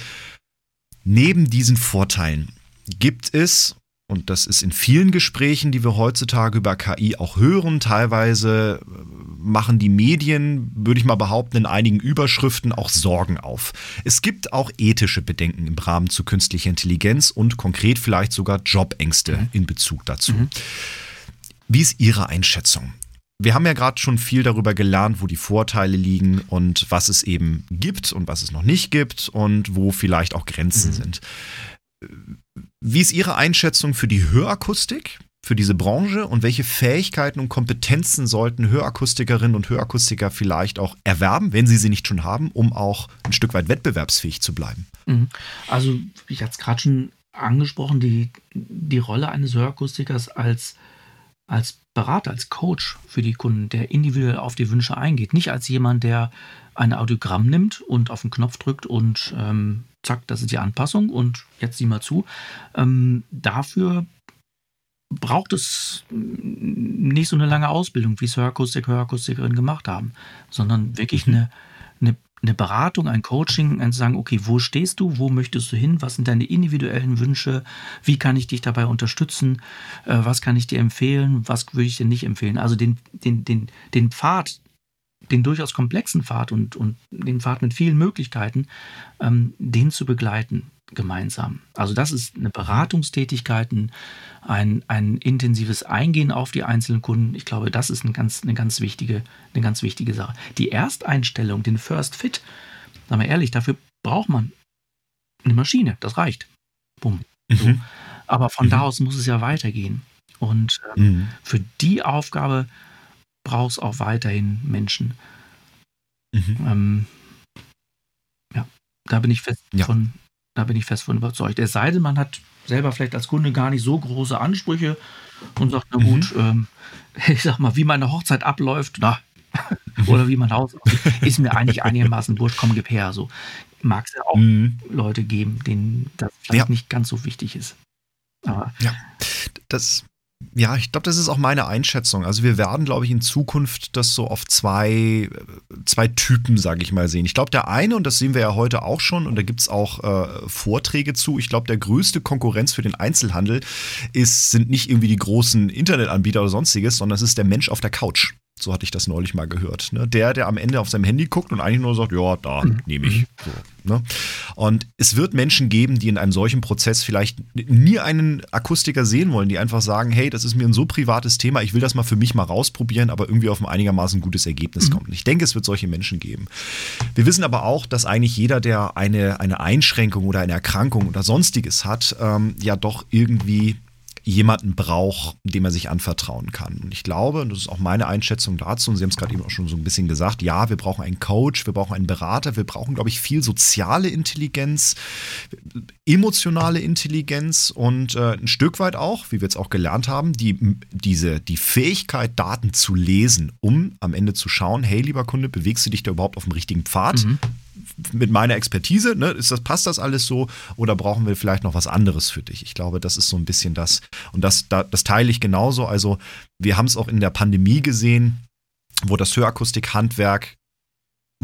neben diesen Vorteilen gibt es und das ist in vielen Gesprächen, die wir heutzutage über KI auch hören, teilweise äh, machen die Medien, würde ich mal behaupten, in einigen Überschriften auch Sorgen auf. Es gibt auch ethische Bedenken im Rahmen zu künstlicher Intelligenz und konkret vielleicht sogar Jobängste mhm. in Bezug dazu. Mhm. Wie ist Ihre Einschätzung? Wir haben ja gerade schon viel darüber gelernt, wo die Vorteile liegen und was es eben gibt und was es noch nicht gibt und wo vielleicht auch Grenzen mhm. sind. Wie ist Ihre Einschätzung für die Hörakustik? für diese Branche und welche Fähigkeiten und Kompetenzen sollten Hörakustikerinnen und Hörakustiker vielleicht auch erwerben, wenn sie sie nicht schon haben, um auch ein Stück weit wettbewerbsfähig zu bleiben? Mhm. Also, ich hatte es gerade schon angesprochen, die, die Rolle eines Hörakustikers als, als Berater, als Coach für die Kunden, der individuell auf die Wünsche eingeht. Nicht als jemand, der ein Audiogramm nimmt und auf den Knopf drückt und ähm, zack, das ist die Anpassung und jetzt sieh mal zu. Ähm, dafür braucht es nicht so eine lange Ausbildung, wie es Hörakustik, Hörakustikerinnen gemacht haben, sondern wirklich mhm. eine, eine, eine, Beratung, ein Coaching, ein zu sagen, okay, wo stehst du, wo möchtest du hin, was sind deine individuellen Wünsche, wie kann ich dich dabei unterstützen, äh, was kann ich dir empfehlen, was würde ich dir nicht empfehlen. Also den, den, den, den Pfad, den durchaus komplexen Pfad und, und den Pfad mit vielen Möglichkeiten, ähm, den zu begleiten gemeinsam. Also das ist eine Beratungstätigkeit, ein, ein intensives Eingehen auf die einzelnen Kunden. Ich glaube, das ist eine ganz, eine ganz, wichtige, eine ganz wichtige Sache. Die Ersteinstellung, den First Fit, sagen wir ehrlich, dafür braucht man eine Maschine, das reicht. Bumm. So. Mhm. Aber von mhm. da aus muss es ja weitergehen. Und äh, mhm. für die Aufgabe braucht es auch weiterhin Menschen. Mhm. Ähm, ja, da bin ich fest ja. von da bin ich fest von überzeugt. Es sei denn, man hat selber vielleicht als Kunde gar nicht so große Ansprüche und sagt, na gut, mhm. ähm, ich sag mal, wie meine Hochzeit abläuft, na, oder wie mein Haus aussieht, ist mir eigentlich einigermaßen wurscht, komm, gib her. So mag es ja auch mhm. Leute geben, denen das vielleicht ja. nicht ganz so wichtig ist. Aber ja, das, ja, ich glaube, das ist auch meine Einschätzung. Also wir werden, glaube ich, in Zukunft das so auf zwei, zwei Typen, sage ich mal, sehen. Ich glaube, der eine, und das sehen wir ja heute auch schon, und da gibt es auch äh, Vorträge zu, ich glaube, der größte Konkurrenz für den Einzelhandel ist, sind nicht irgendwie die großen Internetanbieter oder sonstiges, sondern es ist der Mensch auf der Couch. So hatte ich das neulich mal gehört. Ne? Der, der am Ende auf seinem Handy guckt und eigentlich nur sagt, ja, da mhm. nehme ich. So, ne? Und es wird Menschen geben, die in einem solchen Prozess vielleicht nie einen Akustiker sehen wollen, die einfach sagen, hey, das ist mir ein so privates Thema, ich will das mal für mich mal rausprobieren, aber irgendwie auf ein einigermaßen gutes Ergebnis mhm. kommen. Ich denke, es wird solche Menschen geben. Wir wissen aber auch, dass eigentlich jeder, der eine, eine Einschränkung oder eine Erkrankung oder sonstiges hat, ähm, ja doch irgendwie jemanden braucht, dem er sich anvertrauen kann. Und ich glaube, und das ist auch meine Einschätzung dazu, und Sie haben es gerade eben auch schon so ein bisschen gesagt, ja, wir brauchen einen Coach, wir brauchen einen Berater, wir brauchen, glaube ich, viel soziale Intelligenz, emotionale Intelligenz und äh, ein Stück weit auch, wie wir jetzt auch gelernt haben, die, diese, die Fähigkeit, Daten zu lesen, um am Ende zu schauen, hey, lieber Kunde, bewegst du dich da überhaupt auf dem richtigen Pfad? Mhm mit meiner Expertise, ne, ist das, passt das alles so oder brauchen wir vielleicht noch was anderes für dich? Ich glaube, das ist so ein bisschen das. Und das, das teile ich genauso. Also, wir haben es auch in der Pandemie gesehen, wo das Hörakustik-Handwerk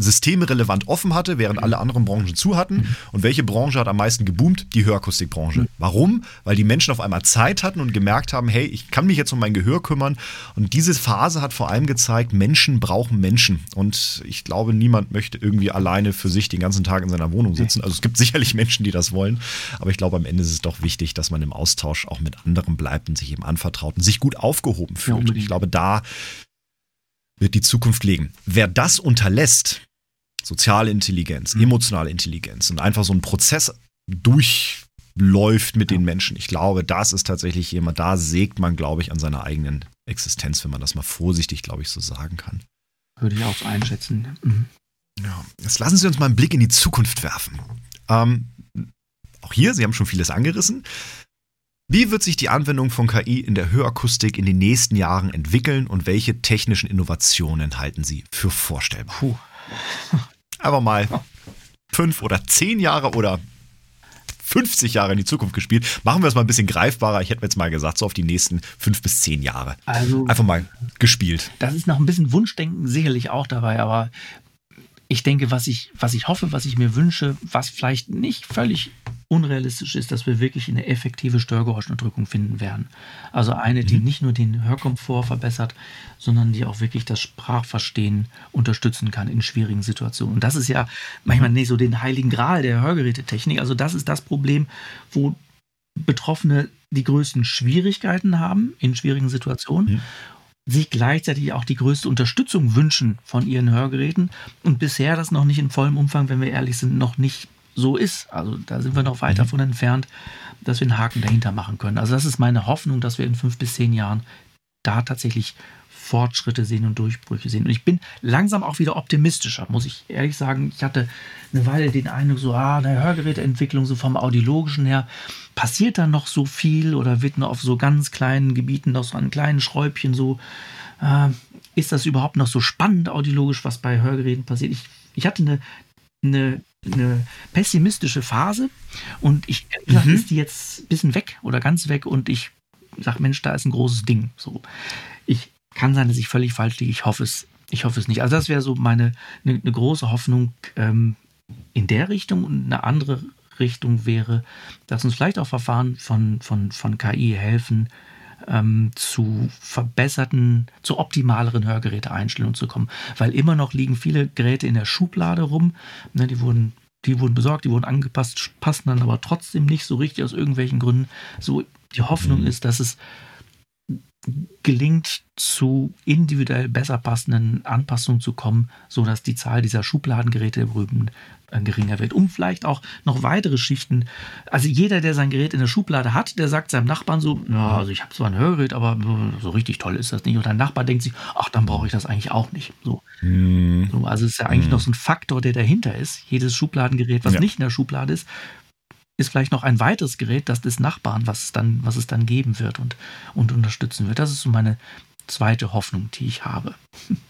systemrelevant offen hatte, während alle anderen Branchen zu hatten. Mhm. Und welche Branche hat am meisten geboomt? Die Hörakustikbranche. Mhm. Warum? Weil die Menschen auf einmal Zeit hatten und gemerkt haben, hey, ich kann mich jetzt um mein Gehör kümmern. Und diese Phase hat vor allem gezeigt, Menschen brauchen Menschen. Und ich glaube, niemand möchte irgendwie alleine für sich den ganzen Tag in seiner Wohnung sitzen. Also es gibt sicherlich Menschen, die das wollen. Aber ich glaube, am Ende ist es doch wichtig, dass man im Austausch auch mit anderen bleibt und sich eben anvertraut und sich gut aufgehoben fühlt. Ja, und ich glaube, da wird die Zukunft liegen. Wer das unterlässt, soziale Intelligenz, mhm. emotionale Intelligenz und einfach so ein Prozess durchläuft mit ja. den Menschen. Ich glaube, das ist tatsächlich jemand, da sägt man, glaube ich, an seiner eigenen Existenz, wenn man das mal vorsichtig, glaube ich, so sagen kann. Würde ich auch so einschätzen. Mhm. Ja, jetzt lassen Sie uns mal einen Blick in die Zukunft werfen. Ähm, auch hier, Sie haben schon vieles angerissen. Wie wird sich die Anwendung von KI in der Hörakustik in den nächsten Jahren entwickeln und welche technischen Innovationen halten Sie für vorstellbar? Puh. Einfach mal fünf oder zehn Jahre oder 50 Jahre in die Zukunft gespielt. Machen wir es mal ein bisschen greifbarer. Ich hätte mir jetzt mal gesagt, so auf die nächsten fünf bis zehn Jahre. Also, Einfach mal gespielt. Das ist noch ein bisschen Wunschdenken sicherlich auch dabei, aber ich denke, was ich, was ich hoffe, was ich mir wünsche, was vielleicht nicht völlig unrealistisch ist, dass wir wirklich eine effektive Störgeräuschunterdrückung finden werden. Also eine, die mhm. nicht nur den Hörkomfort verbessert, sondern die auch wirklich das Sprachverstehen unterstützen kann in schwierigen Situationen. Und das ist ja manchmal nicht so den heiligen Gral der Hörgerätetechnik. Also das ist das Problem, wo Betroffene die größten Schwierigkeiten haben in schwierigen Situationen. Mhm sich gleichzeitig auch die größte Unterstützung wünschen von ihren Hörgeräten und bisher das noch nicht in vollem Umfang, wenn wir ehrlich sind, noch nicht so ist. Also da sind wir noch weit mhm. davon entfernt, dass wir einen Haken dahinter machen können. Also das ist meine Hoffnung, dass wir in fünf bis zehn Jahren da tatsächlich Fortschritte sehen und Durchbrüche sehen. Und ich bin langsam auch wieder optimistischer, muss ich ehrlich sagen. Ich hatte eine Weile den Eindruck, so, ah, eine Hörgeräteentwicklung, so vom Audiologischen her, passiert da noch so viel oder wird nur auf so ganz kleinen Gebieten, noch so an kleinen Schräubchen so, äh, ist das überhaupt noch so spannend audiologisch, was bei Hörgeräten passiert? Ich, ich hatte eine, eine, eine pessimistische Phase und ich mhm. ist die jetzt ein bisschen weg oder ganz weg und ich sage, Mensch, da ist ein großes Ding. So, ich kann sein, dass ich völlig falsch liege. Ich hoffe es, ich hoffe es nicht. Also das wäre so meine eine, eine große Hoffnung ähm, in der Richtung und eine andere Richtung wäre, dass uns vielleicht auch Verfahren von, von, von KI helfen, ähm, zu verbesserten, zu optimaleren Hörgeräteeinstellungen zu kommen. Weil immer noch liegen viele Geräte in der Schublade rum. Ne, die wurden die wurden besorgt, die wurden angepasst, passen dann aber trotzdem nicht so richtig aus irgendwelchen Gründen. So, die Hoffnung mhm. ist, dass es gelingt, zu individuell besser passenden Anpassungen zu kommen, sodass die Zahl dieser Schubladengeräte drüben äh, geringer wird. Um vielleicht auch noch weitere Schichten. Also jeder, der sein Gerät in der Schublade hat, der sagt seinem Nachbarn so, ja, also ich habe zwar ein Hörgerät, aber so richtig toll ist das nicht. Und dein Nachbar denkt sich, ach, dann brauche ich das eigentlich auch nicht. So. Mhm. so also es ist ja eigentlich mhm. noch so ein Faktor, der dahinter ist. Jedes Schubladengerät, was ja. nicht in der Schublade ist, ist vielleicht noch ein weiteres Gerät, das des Nachbarn, was es dann, was es dann geben wird und, und unterstützen wird. Das ist so meine zweite Hoffnung, die ich habe.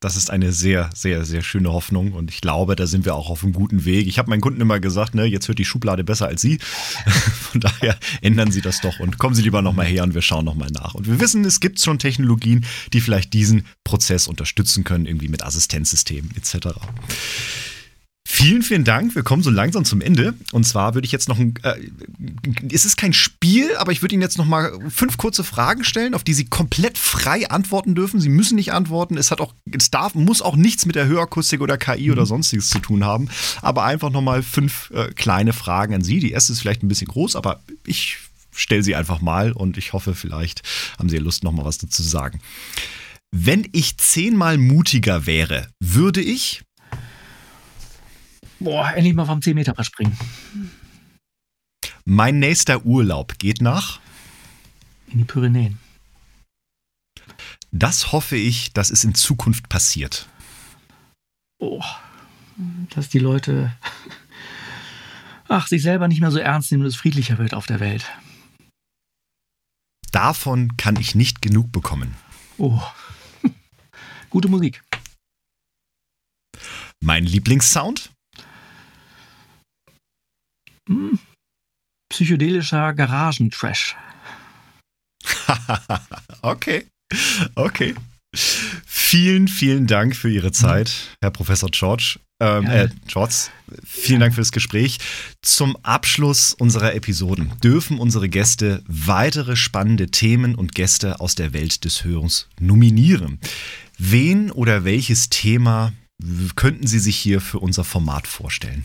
Das ist eine sehr, sehr, sehr schöne Hoffnung und ich glaube, da sind wir auch auf einem guten Weg. Ich habe meinen Kunden immer gesagt, ne, jetzt hört die Schublade besser als Sie. Von daher ändern Sie das doch und kommen Sie lieber nochmal her und wir schauen nochmal nach. Und wir wissen, es gibt schon Technologien, die vielleicht diesen Prozess unterstützen können, irgendwie mit Assistenzsystemen etc. Vielen, vielen Dank. Wir kommen so langsam zum Ende. Und zwar würde ich jetzt noch ein. Äh, es ist kein Spiel, aber ich würde Ihnen jetzt noch mal fünf kurze Fragen stellen, auf die Sie komplett frei antworten dürfen. Sie müssen nicht antworten. Es hat auch, es darf, muss auch nichts mit der Hörakustik oder KI mhm. oder sonstiges zu tun haben. Aber einfach noch mal fünf äh, kleine Fragen an Sie. Die erste ist vielleicht ein bisschen groß, aber ich stelle sie einfach mal und ich hoffe, vielleicht haben Sie Lust, noch mal was dazu zu sagen. Wenn ich zehnmal mutiger wäre, würde ich Boah, endlich mal vom 10 Meter springen. Mein nächster Urlaub geht nach? In die Pyrenäen. Das hoffe ich, dass es in Zukunft passiert. Oh, dass die Leute ach, sich selber nicht mehr so ernst nehmen und es friedlicher wird auf der Welt. Davon kann ich nicht genug bekommen. Oh, gute Musik. Mein Lieblingssound? Hm, psychedelischer Garagentrash. okay, okay. Vielen, vielen Dank für Ihre Zeit, Herr Professor George. Ähm, äh, George, vielen Dank für das Gespräch. Zum Abschluss unserer Episoden dürfen unsere Gäste weitere spannende Themen und Gäste aus der Welt des Hörens nominieren. Wen oder welches Thema könnten Sie sich hier für unser Format vorstellen?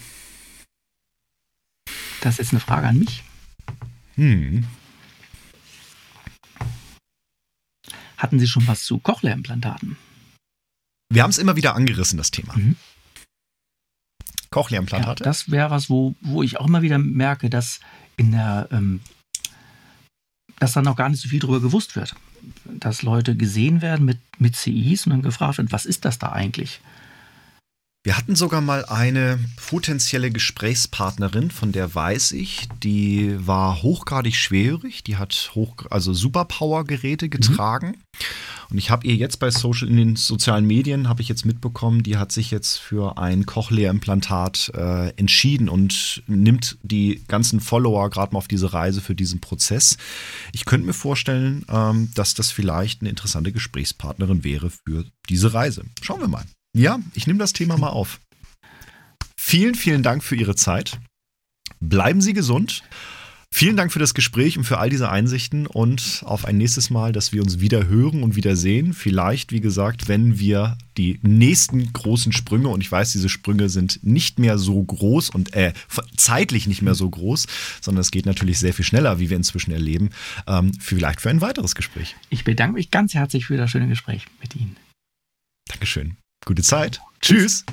Das ist jetzt eine Frage an mich. Hm. Hatten Sie schon was zu Cochlea-Implantaten? Wir haben es immer wieder angerissen, das Thema. Mhm. Cochlea-Implantate? Ja, das wäre was, wo, wo ich auch immer wieder merke, dass in der, ähm, dass dann noch gar nicht so viel darüber gewusst wird. Dass Leute gesehen werden mit, mit CIs und dann gefragt wird, was ist das da eigentlich? Wir hatten sogar mal eine potenzielle Gesprächspartnerin, von der weiß ich, die war hochgradig schwerhörig, die hat hoch, also Superpower-Geräte mhm. getragen. Mhm. Und ich habe ihr jetzt bei Social, in den sozialen Medien habe ich jetzt mitbekommen, die hat sich jetzt für ein Cochlea-Implantat äh, entschieden und nimmt die ganzen Follower gerade mal auf diese Reise für diesen Prozess. Ich könnte mir vorstellen, ähm, dass das vielleicht eine interessante Gesprächspartnerin wäre für diese Reise. Schauen wir mal. Ja, ich nehme das Thema mal auf. Vielen, vielen Dank für Ihre Zeit. Bleiben Sie gesund. Vielen Dank für das Gespräch und für all diese Einsichten und auf ein nächstes Mal, dass wir uns wieder hören und wieder sehen. Vielleicht, wie gesagt, wenn wir die nächsten großen Sprünge, und ich weiß, diese Sprünge sind nicht mehr so groß und äh, zeitlich nicht mehr so groß, sondern es geht natürlich sehr viel schneller, wie wir inzwischen erleben, ähm, vielleicht für ein weiteres Gespräch. Ich bedanke mich ganz herzlich für das schöne Gespräch mit Ihnen. Dankeschön. Gute Zeit. Tschüss.